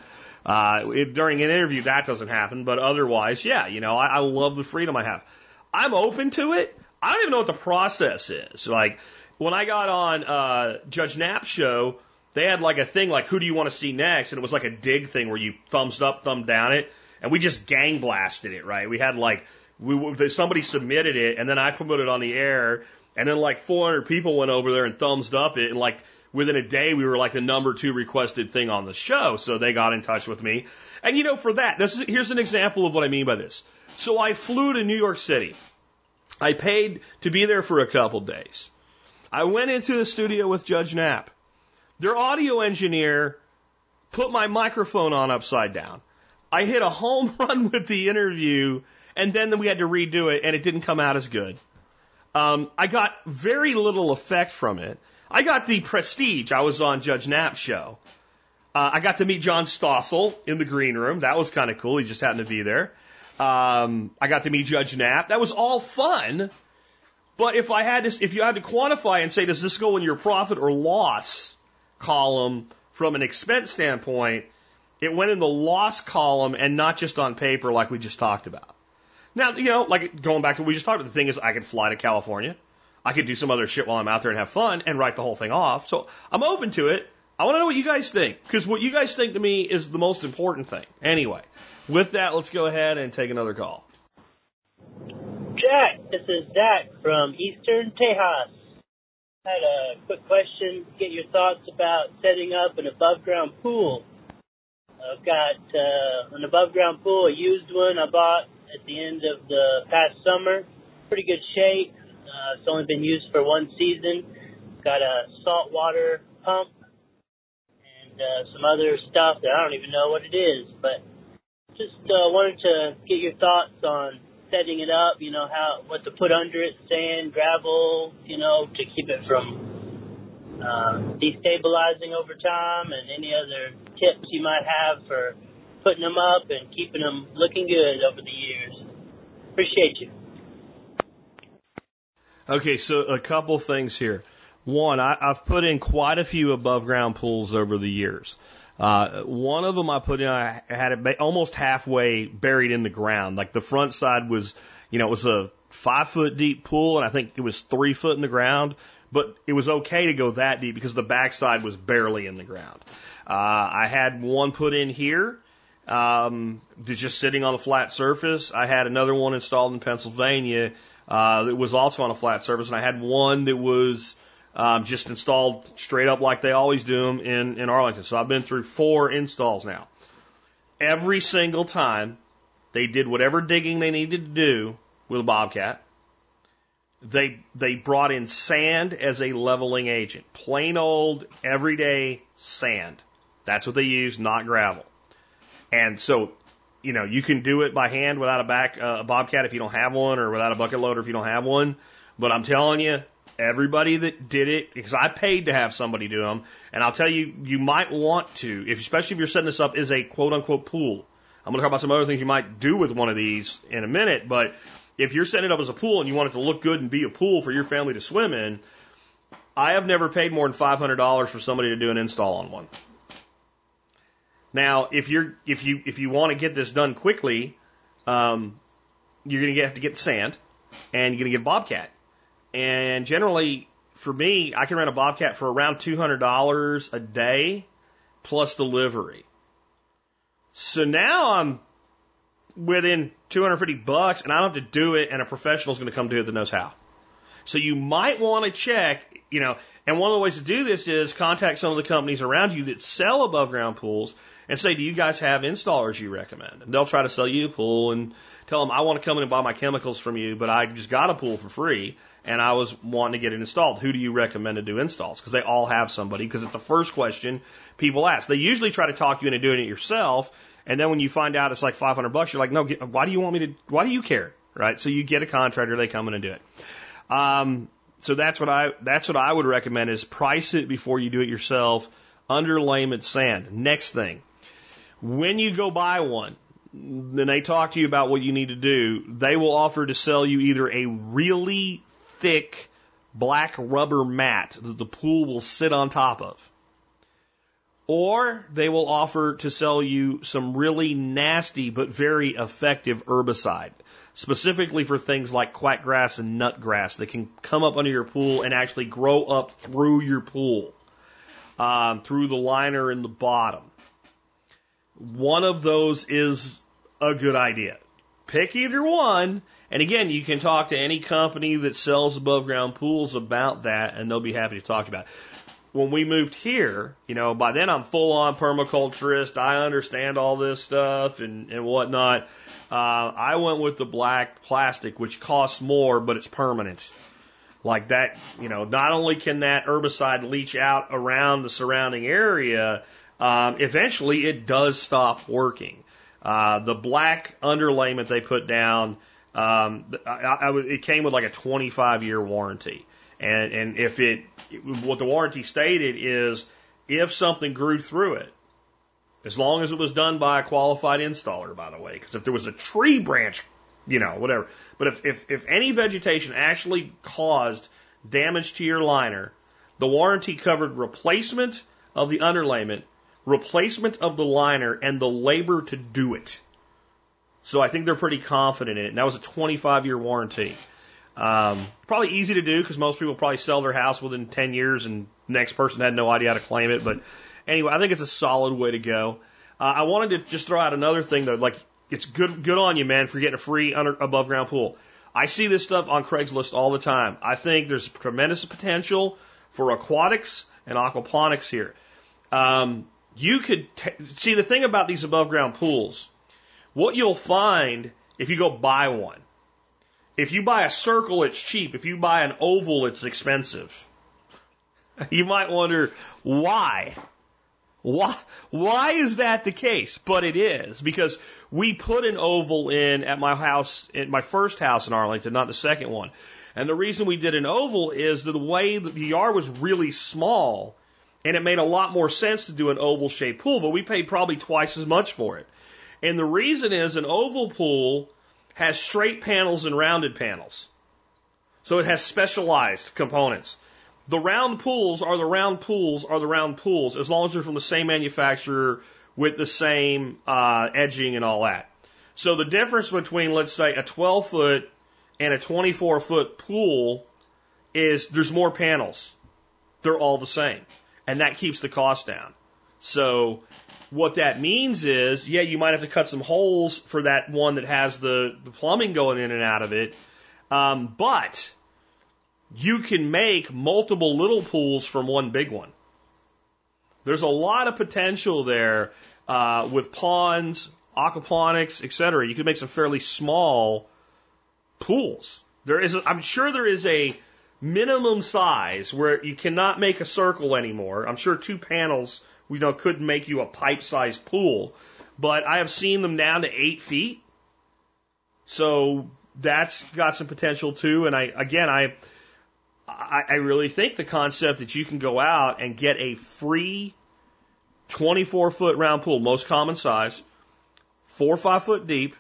Uh, it, during an interview, that doesn't happen. But otherwise, yeah, you know, I, I love the freedom I have. I'm open to it. I don't even know what the process is. Like when I got on uh, Judge Nap's show, they had like a thing like, who do you want to see next? And it was like a dig thing where you thumbs up, thumb down it and we just gang blasted it, right? We had like we somebody submitted it, and then I promoted it on the air, and then like 400 people went over there and thumbs up it, and like within a day we were like the number two requested thing on the show, so they got in touch with me. And you know, for that, this is, here's an example of what I mean by this. So I flew to New York City. I paid to be there for a couple days. I went into the studio with Judge Nap. Their audio engineer put my microphone on upside down. I hit a home run with the interview, and then we had to redo it, and it didn't come out as good. Um, I got very little effect from it. I got the prestige. I was on Judge Nap's show. Uh, I got to meet John Stossel in the green room. That was kind of cool. He just happened to be there. Um, I got to meet Judge Nap. That was all fun. But if I had to, if you had to quantify and say, does this go in your profit or loss column from an expense standpoint? It went in the loss column and not just on paper like we just talked about. Now, you know, like going back to what we just talked about, the thing is I could fly to California. I could do some other shit while I'm out there and have fun and write the whole thing off. So I'm open to it. I want to know what you guys think because what you guys think to me is the most important thing. Anyway, with that, let's go ahead and take another call. Jack, this is Zach from Eastern Tejas. I had a quick question, get your thoughts about setting up an above ground pool I've got uh, an above ground pool, a used one I bought at the end of the past summer. Pretty good shape. Uh, it's only been used for one season. Got a saltwater pump and uh, some other stuff that I don't even know what it is. But just uh, wanted to get your thoughts on setting it up, you know, how what to put under it, sand, gravel, you know, to keep it from uh, destabilizing over time, and any other tips you might have for putting them up and keeping them looking good over the years. Appreciate you. Okay, so a couple things here. One, I, I've put in quite a few above ground pools over the years. Uh, one of them I put in, I had it almost halfway buried in the ground. Like the front side was, you know, it was a five foot deep pool, and I think it was three foot in the ground. But it was okay to go that deep because the backside was barely in the ground. Uh, I had one put in here, um, just sitting on a flat surface. I had another one installed in Pennsylvania uh, that was also on a flat surface, and I had one that was um, just installed straight up like they always do them in, in Arlington. So I've been through four installs now. Every single time they did whatever digging they needed to do with a Bobcat. They they brought in sand as a leveling agent, plain old everyday sand. That's what they use, not gravel. And so, you know, you can do it by hand without a back uh, a Bobcat if you don't have one, or without a bucket loader if you don't have one. But I'm telling you, everybody that did it, because I paid to have somebody do them, and I'll tell you, you might want to, if especially if you're setting this up as a quote unquote pool. I'm going to talk about some other things you might do with one of these in a minute, but if you're setting it up as a pool and you want it to look good and be a pool for your family to swim in, I have never paid more than $500 for somebody to do an install on one. Now, if you're if you if you want to get this done quickly, um, you're going to have to get the sand, and you're going to get Bobcat. And generally, for me, I can rent a Bobcat for around two hundred dollars a day, plus delivery. So now I'm within 250 bucks, and I don't have to do it, and a professional is going to come do it that knows how. So you might want to check, you know, and one of the ways to do this is contact some of the companies around you that sell above ground pools and say, do you guys have installers you recommend? And they'll try to sell you a pool and tell them, I want to come in and buy my chemicals from you, but I just got a pool for free and I was wanting to get it installed. Who do you recommend to do installs? Because they all have somebody, because it's the first question people ask. They usually try to talk you into doing it yourself. And then when you find out it's like 500 bucks, you're like, no, get, why do you want me to, why do you care? Right? So you get a contractor, they come in and do it. Um, so that's what I, that's what I would recommend is price it before you do it yourself under layman sand. Next thing. When you go buy one, then they talk to you about what you need to do. They will offer to sell you either a really thick black rubber mat that the pool will sit on top of. Or they will offer to sell you some really nasty but very effective herbicide, specifically for things like quackgrass and nutgrass that can come up under your pool and actually grow up through your pool, um, through the liner in the bottom. One of those is a good idea. Pick either one. And again, you can talk to any company that sells above ground pools about that and they'll be happy to talk about it. When we moved here, you know, by then I'm full on permaculturist. I understand all this stuff and, and whatnot. Uh, I went with the black plastic, which costs more, but it's permanent. Like that, you know, not only can that herbicide leach out around the surrounding area, um, eventually it does stop working. Uh, the black underlayment they put down, um, I, I, it came with like a 25 year warranty. And, and if it, what the warranty stated is if something grew through it, as long as it was done by a qualified installer, by the way, because if there was a tree branch, you know, whatever. But if, if, if any vegetation actually caused damage to your liner, the warranty covered replacement of the underlayment replacement of the liner, and the labor to do it. So I think they're pretty confident in it. And that was a 25 year warranty. Um, probably easy to do because most people probably sell their house within 10 years and next person had no idea how to claim it. But anyway, I think it's a solid way to go. Uh, I wanted to just throw out another thing though. Like, it's good, good on you, man, for getting a free under, above ground pool. I see this stuff on Craigslist all the time. I think there's tremendous potential for aquatics and aquaponics here. Um, you could see the thing about these above ground pools. What you'll find if you go buy one, if you buy a circle, it's cheap. If you buy an oval, it's expensive. You might wonder why. Why, why is that the case? But it is because we put an oval in at my house, at my first house in Arlington, not the second one. And the reason we did an oval is that the way the yard was really small and it made a lot more sense to do an oval shaped pool, but we paid probably twice as much for it. And the reason is an oval pool has straight panels and rounded panels. So it has specialized components. The round pools are the round pools are the round pools as long as they're from the same manufacturer with the same uh, edging and all that. So the difference between, let's say, a 12 foot and a 24 foot pool is there's more panels. They're all the same. And that keeps the cost down. So what that means is, yeah, you might have to cut some holes for that one that has the, the plumbing going in and out of it. Um, but you can make multiple little pools from one big one. There's a lot of potential there uh, with ponds, aquaponics, etc. You could make some fairly small pools. There is, I'm sure there is a minimum size where you cannot make a circle anymore. I'm sure two panels, you know, could make you a pipe-sized pool, but I have seen them down to eight feet. So that's got some potential too. And I, again, I, I, I really think the concept that you can go out and get a free 24 foot round pool, most common size, four or five foot deep,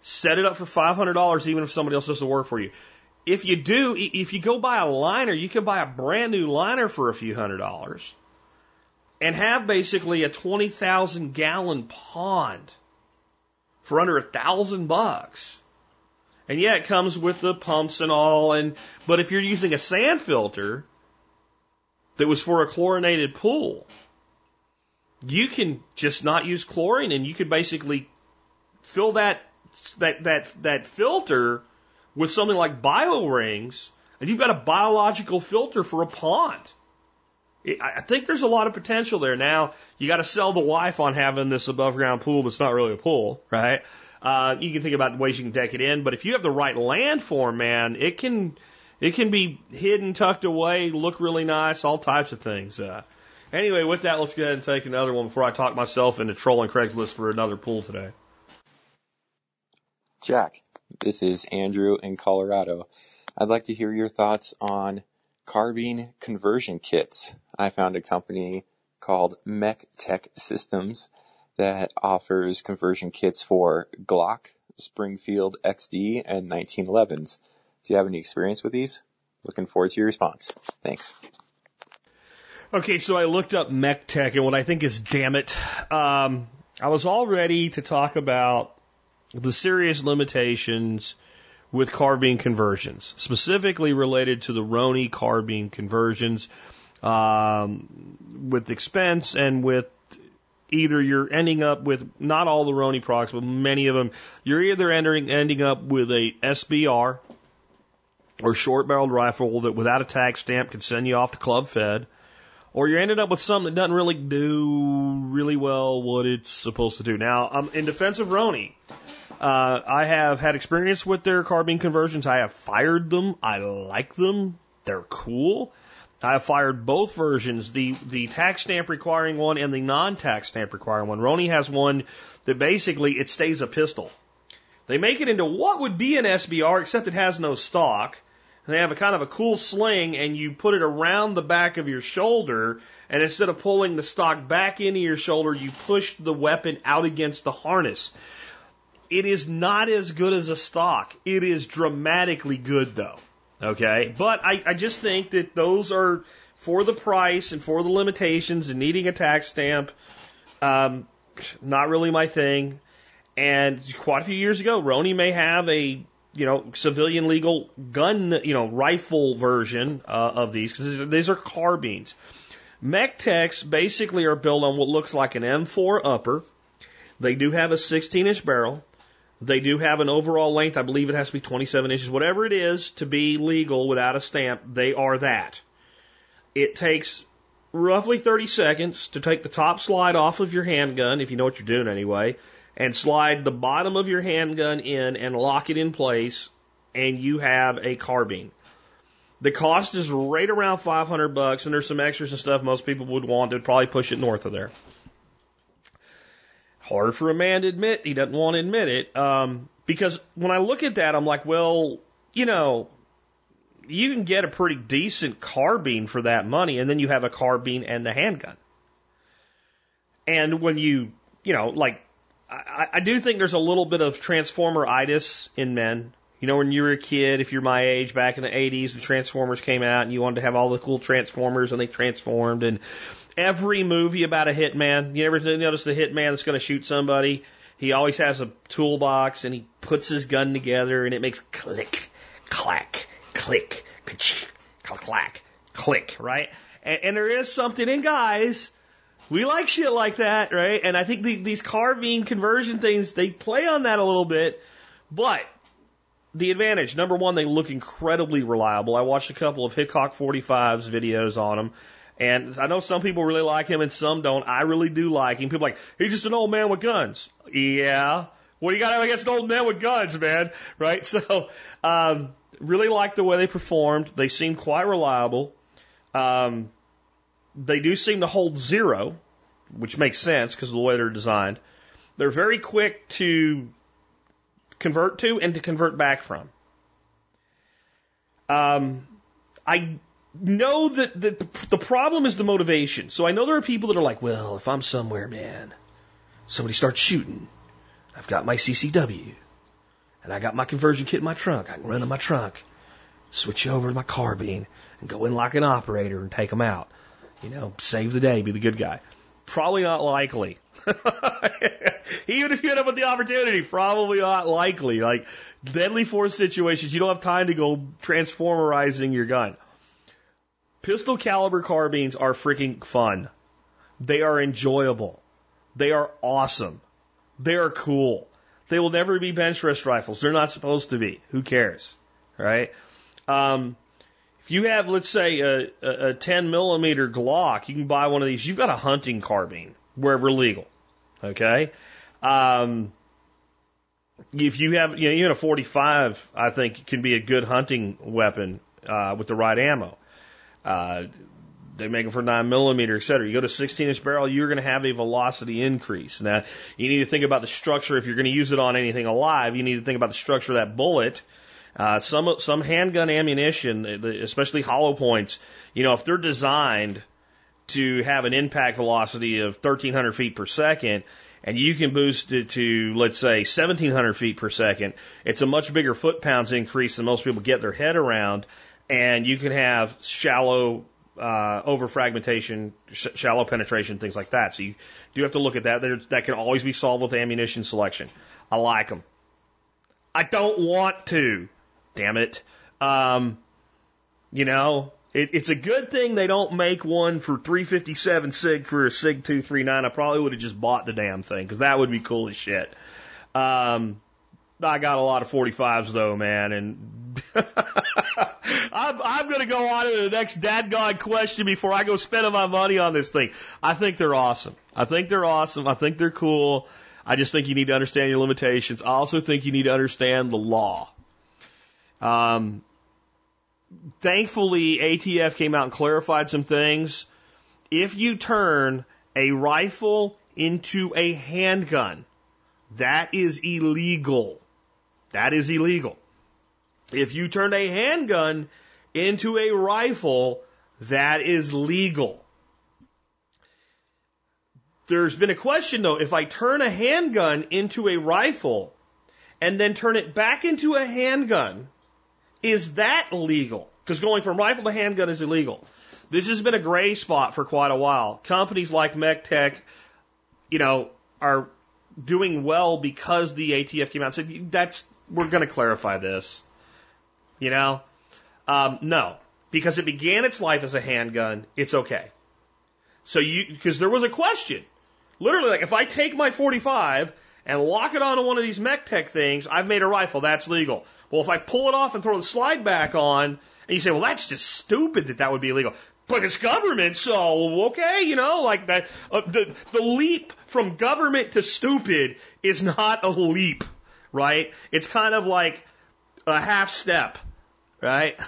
set it up for $500 even if somebody else does the work for you. If you do, if you go buy a liner, you can buy a brand new liner for a few hundred dollars and have basically a 20,000 gallon pond for under a thousand bucks. And yeah, it comes with the pumps and all. And but if you're using a sand filter that was for a chlorinated pool, you can just not use chlorine, and you could basically fill that that that that filter with something like bio rings, and you've got a biological filter for a pond. I think there's a lot of potential there. Now you got to sell the wife on having this above ground pool that's not really a pool, right? Uh, you can think about ways you can deck it in, but if you have the right landform, man, it can it can be hidden, tucked away, look really nice, all types of things. Uh, anyway, with that, let's go ahead and take another one before I talk myself into trolling Craigslist for another pool today. Jack, this is Andrew in Colorado. I'd like to hear your thoughts on carbine conversion kits. I found a company called Mech Tech Systems that offers conversion kits for Glock, Springfield XD, and 1911s. Do you have any experience with these? Looking forward to your response. Thanks. Okay, so I looked up Mech Tech, and what I think is damn it, um, I was all ready to talk about the serious limitations with carbine conversions, specifically related to the Roni carbine conversions, um, with expense and with either you're ending up with not all the Roni products, but many of them. You're either ending ending up with a SBR or short barreled rifle that without a tax stamp can send you off to club fed, or you're ended up with something that doesn't really do really well what it's supposed to do. Now, um, in defense of Roni, uh, I have had experience with their carbine conversions. I have fired them. I like them. They're cool. I have fired both versions, the, the tax stamp requiring one and the non-tax stamp requiring one. Roni has one that basically it stays a pistol. They make it into what would be an SBR except it has no stock. They have a kind of a cool sling and you put it around the back of your shoulder and instead of pulling the stock back into your shoulder, you push the weapon out against the harness. It is not as good as a stock. It is dramatically good though. Okay. But I, I just think that those are for the price and for the limitations and needing a tax stamp. Um, not really my thing. And quite a few years ago, Roni may have a you know civilian legal gun you know rifle version uh, of these because these are carbines. Mech-Techs basically are built on what looks like an M4 upper. They do have a 16 inch barrel. They do have an overall length. I believe it has to be 27 inches. Whatever it is to be legal without a stamp, they are that. It takes roughly 30 seconds to take the top slide off of your handgun, if you know what you're doing anyway, and slide the bottom of your handgun in and lock it in place, and you have a carbine. The cost is right around 500 bucks, and there's some extras and stuff most people would want to probably push it north of there. Hard for a man to admit. He doesn't want to admit it. Um, because when I look at that, I'm like, well, you know, you can get a pretty decent carbine for that money, and then you have a carbine and the handgun. And when you, you know, like, I, I do think there's a little bit of transformer itis in men. You know, when you were a kid, if you're my age, back in the 80s, the Transformers came out and you wanted to have all the cool Transformers and they transformed. And every movie about a hitman, you ever notice the hitman that's going to shoot somebody? He always has a toolbox and he puts his gun together and it makes click, clack, click, ka-chick, clack, click, right? And, and there is something in guys. We like shit like that, right? And I think the, these carbine conversion things, they play on that a little bit. But the advantage, number one, they look incredibly reliable. I watched a couple of Hickok 45s videos on them. And I know some people really like him and some don't. I really do like him. People like, he's just an old man with guns. Yeah. What do you got to against an old man with guns, man? Right? So, um, really like the way they performed. They seem quite reliable. Um, they do seem to hold zero, which makes sense because of the way they're designed. They're very quick to convert to and to convert back from. Um, I know that the, the problem is the motivation. So I know there are people that are like, well, if I'm somewhere, man, somebody starts shooting, I've got my CCW, and I got my conversion kit in my trunk. I can run in my trunk, switch over to my carbine, and go in like an operator and take them out. You know, save the day, be the good guy. Probably not likely. Even if you end up with the opportunity, probably not likely. Like deadly force situations, you don't have time to go transformerizing your gun. Pistol caliber carbines are freaking fun. They are enjoyable. They are awesome. They are cool. They will never be bench rest rifles. They're not supposed to be. Who cares? Right? Um, if you have, let's say, a, a, a 10 millimeter Glock, you can buy one of these. You've got a hunting carbine wherever legal. Okay? Um, if you have, you know, even a 45, I think can be a good hunting weapon, uh, with the right ammo. Uh, they make them for 9 millimeter, et cetera. You go to 16 inch barrel, you're going to have a velocity increase. Now, you need to think about the structure. If you're going to use it on anything alive, you need to think about the structure of that bullet. Uh, some, some handgun ammunition, especially hollow points, you know, if they're designed to have an impact velocity of 1300 feet per second, and you can boost it to, let's say, 1700 feet per second, it's a much bigger foot pounds increase than most people get their head around and you can have shallow uh, over fragmentation, sh- shallow penetration, things like that. So you do have to look at that. There's, that can always be solved with ammunition selection. I like them. I don't want to. Damn it. Um, you know, it, it's a good thing they don't make one for 357 SIG for a SIG 239. I probably would have just bought the damn thing because that would be cool as shit. Um, I got a lot of 45s though, man, and I'm, I'm going to go on to the next dad god question before I go spending my money on this thing. I think they're awesome. I think they're awesome. I think they're cool. I just think you need to understand your limitations. I also think you need to understand the law. Um, thankfully, ATF came out and clarified some things. If you turn a rifle into a handgun, that is illegal. That is illegal. If you turn a handgun into a rifle, that is legal. There's been a question though, if I turn a handgun into a rifle and then turn it back into a handgun, is that legal? Because going from rifle to handgun is illegal. This has been a gray spot for quite a while. Companies like MechTech, you know, are doing well because the ATF came out and said that's we're going to clarify this. You know? Um, no. Because it began its life as a handgun, it's okay. So you, because there was a question. Literally, like, if I take my 45 and lock it onto one of these MechTech things, I've made a rifle, that's legal. Well, if I pull it off and throw the slide back on, and you say, well, that's just stupid that that would be illegal. But it's government, so okay, you know, like that. Uh, the the leap from government to stupid is not a leap right? It's kind of like a half step, right?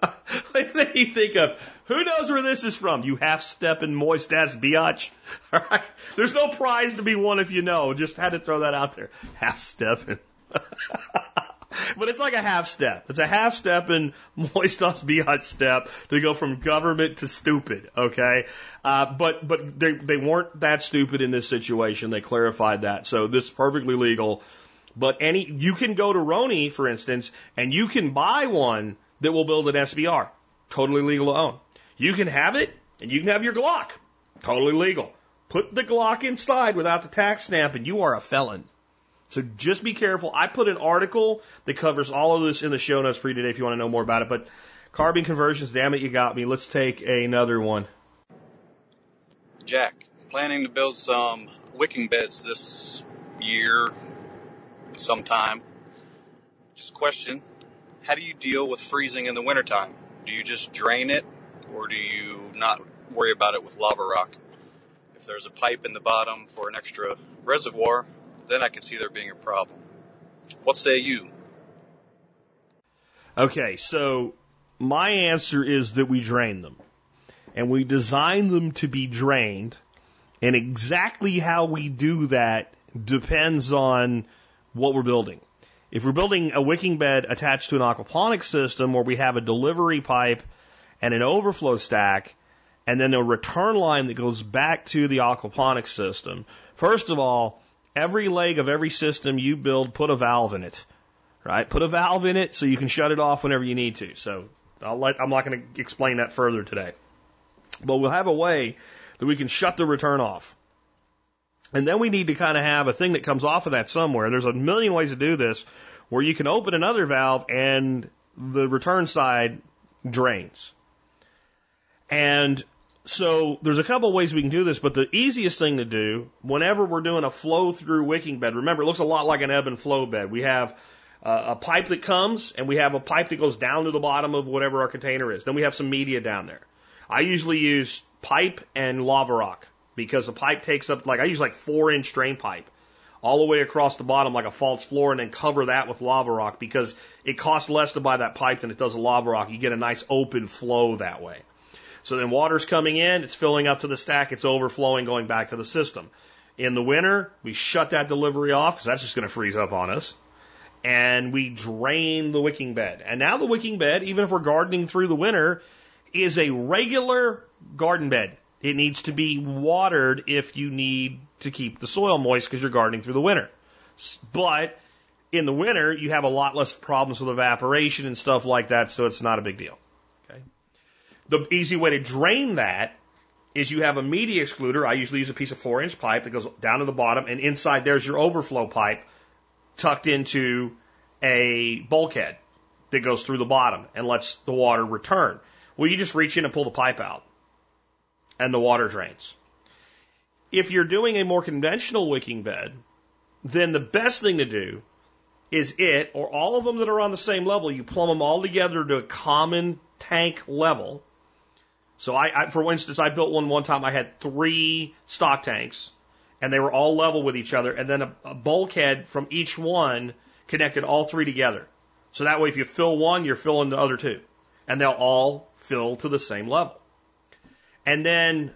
then you think of who knows where this is from? You half stepping moist ass biatch. All right. There's no prize to be won if you know. Just had to throw that out there. Half stepping. but it's like a half step. It's a half step moist ass biatch step to go from government to stupid. Okay. Uh, but but they they weren't that stupid in this situation. They clarified that. So this is perfectly legal. But any you can go to Roni, for instance, and you can buy one that will build an SBR. Totally legal to own. You can have it, and you can have your Glock. Totally legal. Put the Glock inside without the tax stamp, and you are a felon. So just be careful. I put an article that covers all of this in the show notes for you today if you want to know more about it. But carbine conversions, damn it, you got me. Let's take another one. Jack, planning to build some wicking beds this year sometime. Just question, how do you deal with freezing in the wintertime? Do you just drain it or do you not worry about it with lava rock? If there's a pipe in the bottom for an extra reservoir, then I can see there being a problem. What say you? Okay, so my answer is that we drain them. And we design them to be drained. And exactly how we do that depends on what we're building. If we're building a wicking bed attached to an aquaponics system where we have a delivery pipe and an overflow stack and then a return line that goes back to the aquaponics system, first of all, every leg of every system you build, put a valve in it, right? Put a valve in it so you can shut it off whenever you need to. So I'll let, I'm not going to explain that further today. But we'll have a way that we can shut the return off. And then we need to kind of have a thing that comes off of that somewhere. There's a million ways to do this where you can open another valve and the return side drains. And so there's a couple ways we can do this, but the easiest thing to do whenever we're doing a flow through wicking bed, remember it looks a lot like an ebb and flow bed. We have uh, a pipe that comes and we have a pipe that goes down to the bottom of whatever our container is. Then we have some media down there. I usually use pipe and lava rock because the pipe takes up like I use like four inch drain pipe all the way across the bottom like a false floor and then cover that with lava rock because it costs less to buy that pipe than it does a lava rock. You get a nice open flow that way. So then water's coming in, it's filling up to the stack, it's overflowing, going back to the system. In the winter, we shut that delivery off because that's just going to freeze up on us. And we drain the wicking bed. And now the wicking bed, even if we're gardening through the winter, is a regular garden bed. It needs to be watered if you need to keep the soil moist because you're gardening through the winter. But in the winter, you have a lot less problems with evaporation and stuff like that, so it's not a big deal. Okay. The easy way to drain that is you have a media excluder. I usually use a piece of four inch pipe that goes down to the bottom, and inside there's your overflow pipe tucked into a bulkhead that goes through the bottom and lets the water return. Well, you just reach in and pull the pipe out, and the water drains. If you're doing a more conventional wicking bed, then the best thing to do is it or all of them that are on the same level, you plumb them all together to a common tank level. So I, I for instance, I built one one time. I had three stock tanks, and they were all level with each other, and then a, a bulkhead from each one connected all three together. So that way, if you fill one, you're filling the other two, and they'll all fill to the same level. And then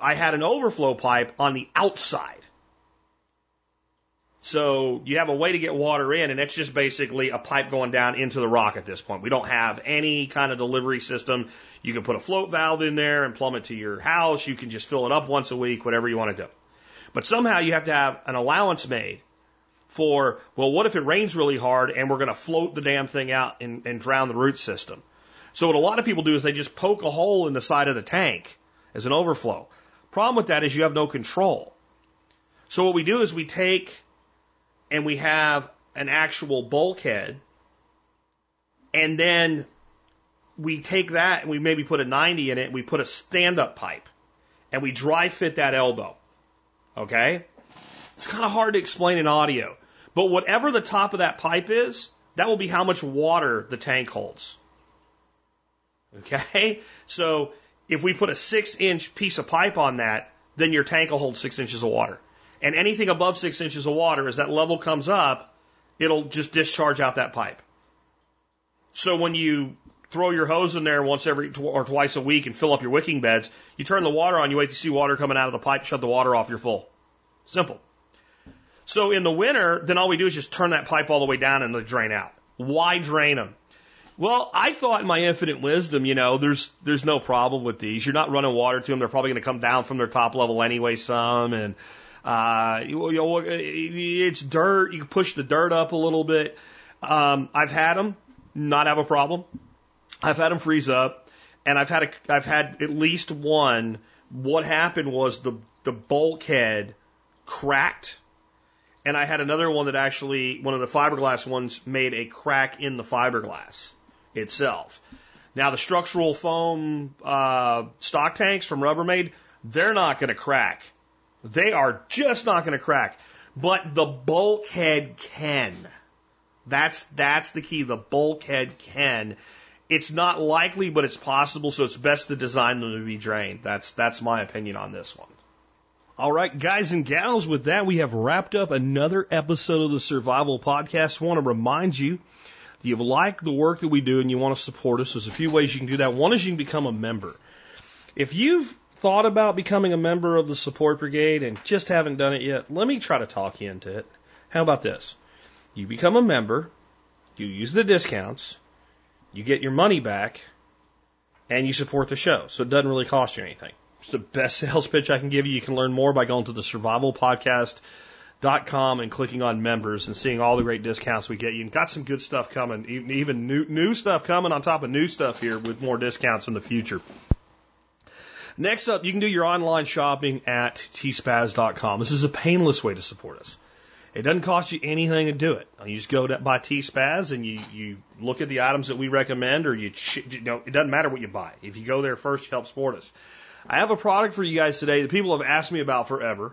I had an overflow pipe on the outside. So you have a way to get water in, and it's just basically a pipe going down into the rock at this point. We don't have any kind of delivery system. You can put a float valve in there and plumb it to your house. You can just fill it up once a week, whatever you want to do. But somehow you have to have an allowance made for, well, what if it rains really hard and we're going to float the damn thing out and, and drown the root system? So what a lot of people do is they just poke a hole in the side of the tank as an overflow. Problem with that is you have no control. So what we do is we take and we have an actual bulkhead and then we take that and we maybe put a 90 in it and we put a stand up pipe and we dry fit that elbow. Okay? It's kind of hard to explain in audio, but whatever the top of that pipe is, that will be how much water the tank holds. Okay? So if we put a six inch piece of pipe on that, then your tank will hold six inches of water. And anything above six inches of water, as that level comes up, it'll just discharge out that pipe. So when you throw your hose in there once every tw- or twice a week and fill up your wicking beds. You turn the water on, you wait to see water coming out of the pipe, shut the water off, you're full. Simple. So in the winter, then all we do is just turn that pipe all the way down and they drain out. Why drain them? Well, I thought in my infinite wisdom, you know, there's there's no problem with these. You're not running water to them. They're probably going to come down from their top level anyway, some, and uh, you know, it's dirt. You can push the dirt up a little bit. Um, I've had them not have a problem. I've had them freeze up, and I've had a, I've had at least one. What happened was the the bulkhead cracked, and I had another one that actually one of the fiberglass ones made a crack in the fiberglass itself. Now the structural foam uh, stock tanks from Rubbermaid, they're not going to crack. They are just not going to crack. But the bulkhead can. That's that's the key. The bulkhead can. It's not likely, but it's possible. So it's best to design them to be drained. That's that's my opinion on this one. All right, guys and gals, with that, we have wrapped up another episode of the Survival Podcast. I want to remind you you like the work that we do and you want to support us, there's a few ways you can do that. One is you can become a member. If you've thought about becoming a member of the support brigade and just haven't done it yet, let me try to talk you into it. How about this? You become a member, you use the discounts, you get your money back, and you support the show. So it doesn't really cost you anything. It's the best sales pitch I can give you. You can learn more by going to the Survival Podcast dot com and clicking on members and seeing all the great discounts we get you. And got some good stuff coming, even new new stuff coming on top of new stuff here with more discounts in the future. Next up, you can do your online shopping at tspaz.com. This is a painless way to support us. It doesn't cost you anything to do it. You just go to buy T-Spaz and you, you look at the items that we recommend or you, you know, it doesn't matter what you buy. If you go there first, you help support us. I have a product for you guys today that people have asked me about forever.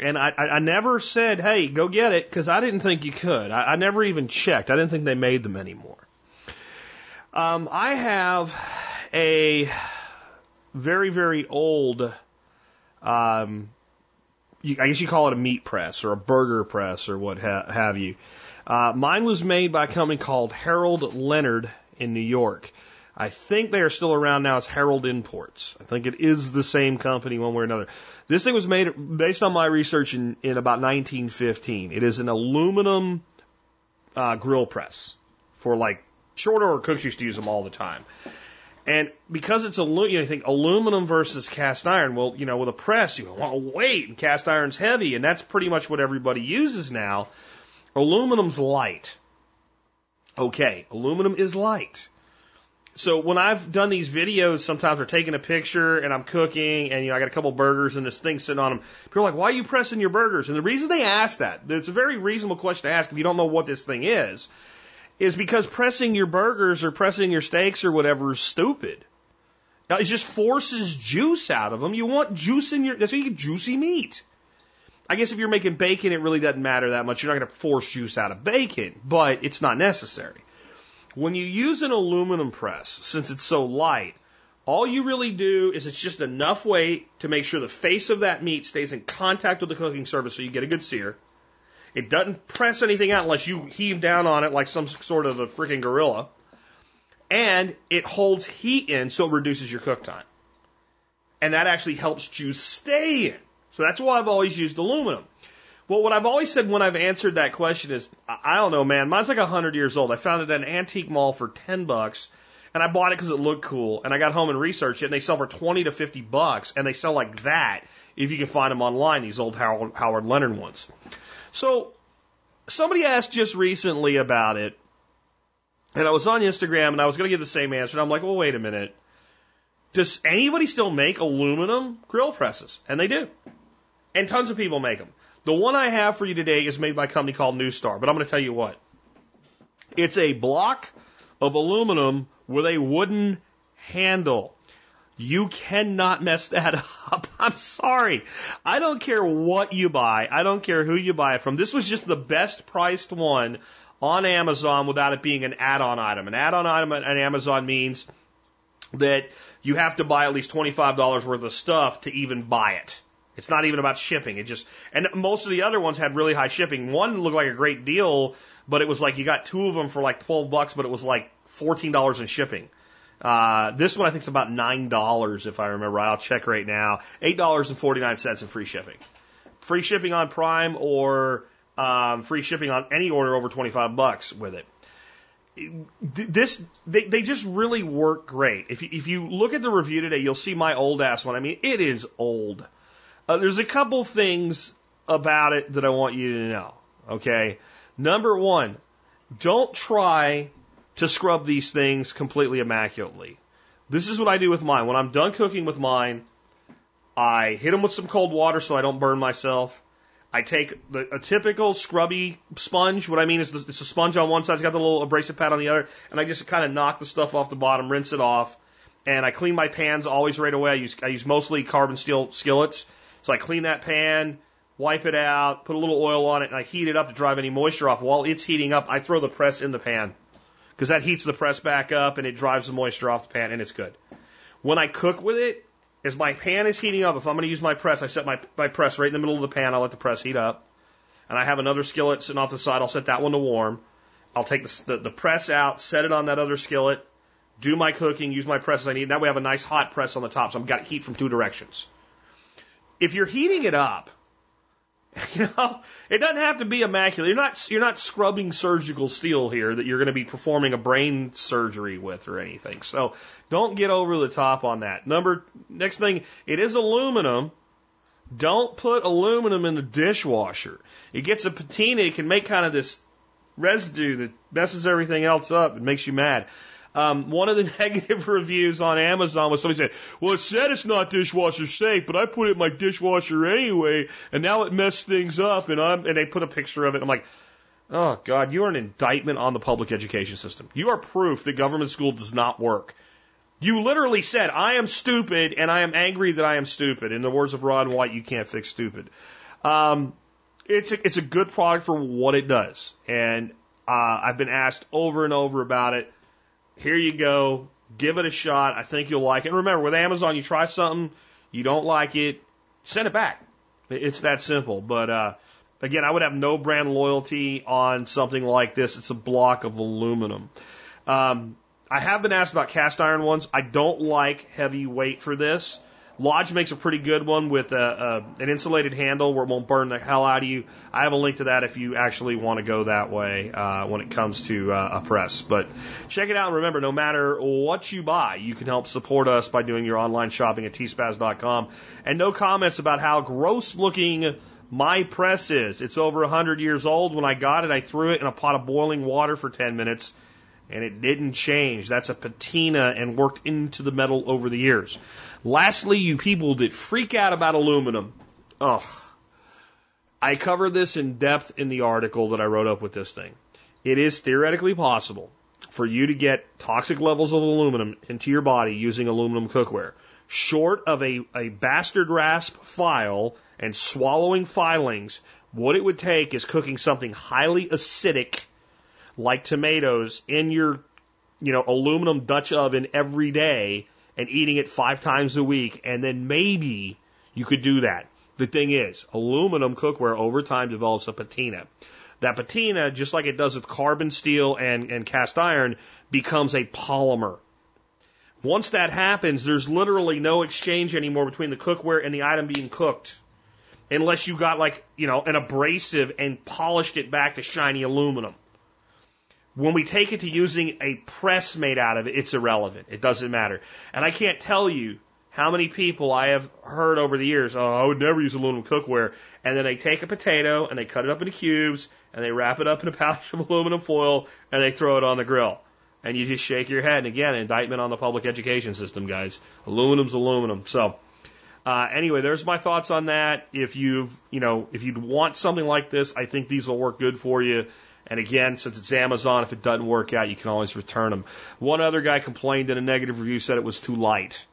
And I, I, never said, hey, go get it, because I didn't think you could. I, I never even checked. I didn't think they made them anymore. Um, I have a very, very old, um, you, I guess you call it a meat press or a burger press or what ha- have you. Uh, mine was made by a company called Harold Leonard in New York. I think they are still around now. It's Harold Imports. I think it is the same company one way or another. This thing was made based on my research in, in about 1915. It is an aluminum uh, grill press for like short order cooks used to use them all the time. And because it's aluminum, you, know, you think aluminum versus cast iron. Well, you know, with a press, you want weight, and cast iron's heavy, and that's pretty much what everybody uses now. Aluminum's light. Okay, aluminum is light. So when I've done these videos, sometimes we're taking a picture and I'm cooking and you know I got a couple burgers and this thing sitting on them. People are like, "Why are you pressing your burgers?" And the reason they ask that, it's a very reasonable question to ask if you don't know what this thing is, is because pressing your burgers or pressing your steaks or whatever is stupid. Now, it just forces juice out of them. You want juice in your that's how you get juicy meat. I guess if you're making bacon, it really doesn't matter that much. You're not going to force juice out of bacon, but it's not necessary. When you use an aluminum press, since it's so light, all you really do is it's just enough weight to make sure the face of that meat stays in contact with the cooking surface so you get a good sear. It doesn't press anything out unless you heave down on it like some sort of a freaking gorilla. And it holds heat in so it reduces your cook time. And that actually helps juice stay in. So that's why I've always used aluminum. Well, what I've always said when I've answered that question is, I don't know, man. Mine's like a hundred years old. I found it at an antique mall for ten bucks, and I bought it because it looked cool. And I got home and researched it, and they sell for twenty to fifty bucks, and they sell like that if you can find them online. These old Howard, Howard Leonard ones. So somebody asked just recently about it, and I was on Instagram, and I was going to give the same answer. And I'm like, well, wait a minute. Does anybody still make aluminum grill presses? And they do. And tons of people make them. The one I have for you today is made by a company called New Star, but I'm going to tell you what. It's a block of aluminum with a wooden handle. You cannot mess that up. I'm sorry. I don't care what you buy. I don't care who you buy it from. This was just the best priced one on Amazon without it being an add-on item. An add-on item on Amazon means that you have to buy at least $25 worth of stuff to even buy it. It's not even about shipping. It just, and most of the other ones had really high shipping. One looked like a great deal, but it was like you got two of them for like 12 bucks, but it was like $14 in shipping. Uh, this one I think is about $9 if I remember. I'll check right now. $8.49 in free shipping. Free shipping on Prime or um, free shipping on any order over 25 bucks with it. This they, they just really work great. If you, if you look at the review today, you'll see my old ass one. I mean, it is old. Uh, there's a couple things about it that I want you to know. Okay, number one, don't try to scrub these things completely immaculately. This is what I do with mine. When I'm done cooking with mine, I hit them with some cold water so I don't burn myself. I take the, a typical scrubby sponge. What I mean is the, it's a sponge on one side, it's got the little abrasive pad on the other, and I just kind of knock the stuff off the bottom, rinse it off, and I clean my pans always right away. I use I use mostly carbon steel skillets, so I clean that pan, wipe it out, put a little oil on it, and I heat it up to drive any moisture off. While it's heating up, I throw the press in the pan because that heats the press back up and it drives the moisture off the pan, and it's good. When I cook with it, as my pan is heating up, if I'm going to use my press, I set my, my press right in the middle of the pan. I'll let the press heat up. And I have another skillet sitting off the side. I'll set that one to warm. I'll take the, the, the press out, set it on that other skillet, do my cooking, use my press as I need. That way I have a nice hot press on the top. So I've got heat from two directions. If you're heating it up, You know, it doesn't have to be immaculate. You're not you're not scrubbing surgical steel here that you're going to be performing a brain surgery with or anything. So don't get over the top on that. Number next thing, it is aluminum. Don't put aluminum in the dishwasher. It gets a patina. It can make kind of this residue that messes everything else up. and makes you mad. Um, one of the negative reviews on Amazon was somebody said, "Well, it said it's not dishwasher safe, but I put it in my dishwasher anyway, and now it messed things up." And I'm and they put a picture of it. I'm like, "Oh God, you are an indictment on the public education system. You are proof that government school does not work." You literally said, "I am stupid, and I am angry that I am stupid." In the words of Ron White, you can't fix stupid. Um, it's a, it's a good product for what it does, and uh, I've been asked over and over about it. Here you go. Give it a shot. I think you'll like it. And remember, with Amazon, you try something, you don't like it, send it back. It's that simple. But uh, again, I would have no brand loyalty on something like this. It's a block of aluminum. Um, I have been asked about cast iron ones. I don't like heavy weight for this. Lodge makes a pretty good one with a, a, an insulated handle where it won't burn the hell out of you. I have a link to that if you actually want to go that way uh, when it comes to uh, a press. But check it out and remember, no matter what you buy, you can help support us by doing your online shopping at tspaz.com. And no comments about how gross looking my press is. It's over 100 years old. When I got it, I threw it in a pot of boiling water for 10 minutes and it didn't change. That's a patina and worked into the metal over the years. Lastly, you people that freak out about aluminum. Ugh. I covered this in depth in the article that I wrote up with this thing. It is theoretically possible for you to get toxic levels of aluminum into your body using aluminum cookware. Short of a, a bastard rasp file and swallowing filings, what it would take is cooking something highly acidic like tomatoes in your, you know, aluminum Dutch oven every day and eating it five times a week, and then maybe you could do that. The thing is, aluminum cookware over time develops a patina. That patina, just like it does with carbon steel and, and cast iron, becomes a polymer. Once that happens, there's literally no exchange anymore between the cookware and the item being cooked. Unless you got like, you know, an abrasive and polished it back to shiny aluminum. When we take it to using a press made out of it, it's irrelevant. It doesn't matter. And I can't tell you how many people I have heard over the years, oh, I would never use aluminum cookware. And then they take a potato and they cut it up into cubes and they wrap it up in a pouch of aluminum foil and they throw it on the grill. And you just shake your head. And again, indictment on the public education system, guys. Aluminum's aluminum. So, uh, anyway, there's my thoughts on that. If you've, you know, if you'd want something like this, I think these will work good for you. And again, since it's Amazon, if it doesn't work out, you can always return them. One other guy complained in a negative review, said it was too light.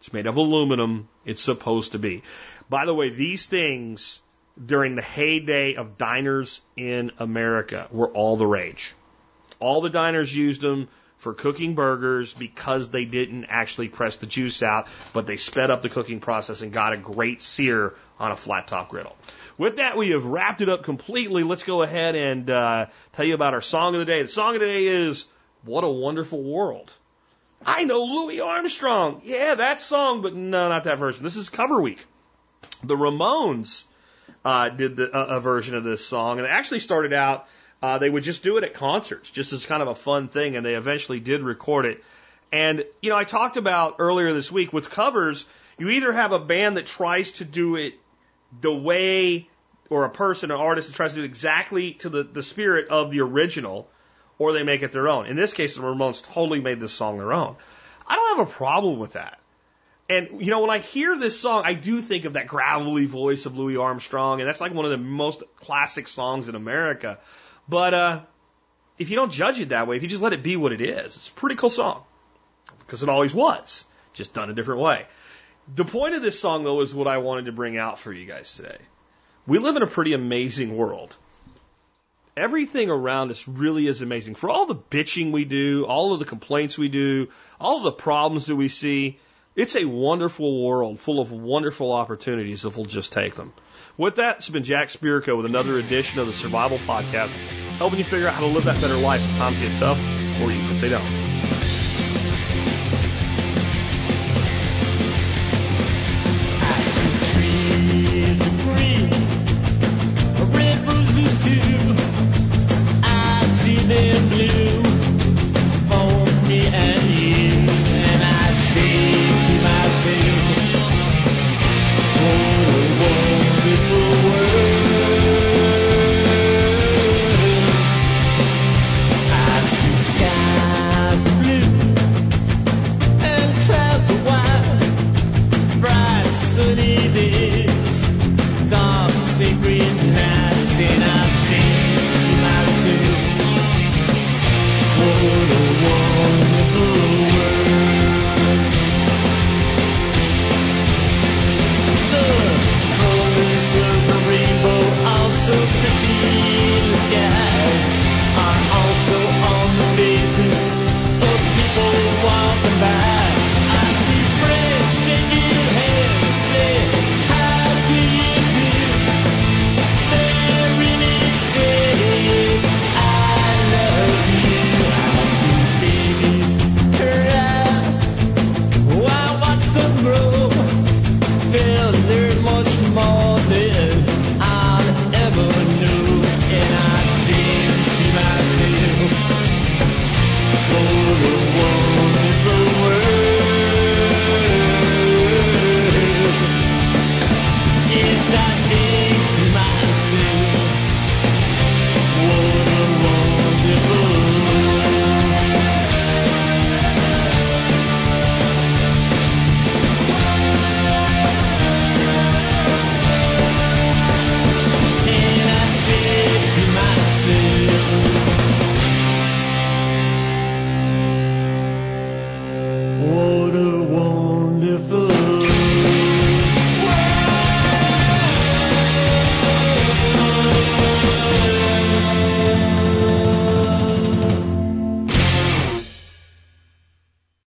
It's made of aluminum. It's supposed to be. By the way, these things during the heyday of diners in America were all the rage. All the diners used them for cooking burgers because they didn't actually press the juice out, but they sped up the cooking process and got a great sear on a flat top griddle. With that, we have wrapped it up completely. Let's go ahead and uh, tell you about our song of the day. The song of the day is What a wonderful world. I know Louis Armstrong. Yeah, that song, but no, not that version. This is cover week. The Ramones uh, did the, uh, a version of this song, and it actually started out. Uh, they would just do it at concerts, just as kind of a fun thing, and they eventually did record it. And you know, I talked about earlier this week with covers. You either have a band that tries to do it the way, or a person, an artist that tries to do it exactly to the, the spirit of the original, or they make it their own. In this case, the Ramones totally made this song their own. I don't have a problem with that. And, you know, when I hear this song, I do think of that gravelly voice of Louis Armstrong, and that's like one of the most classic songs in America. But, uh, if you don't judge it that way, if you just let it be what it is, it's a pretty cool song. Because it always was, just done a different way. The point of this song, though, is what I wanted to bring out for you guys today. We live in a pretty amazing world. Everything around us really is amazing. For all the bitching we do, all of the complaints we do, all of the problems that we see, it's a wonderful world full of wonderful opportunities if we'll just take them. With that, it's been Jack Spirko with another edition of the Survival Podcast, helping you figure out how to live that better life if times get tough or even if they don't.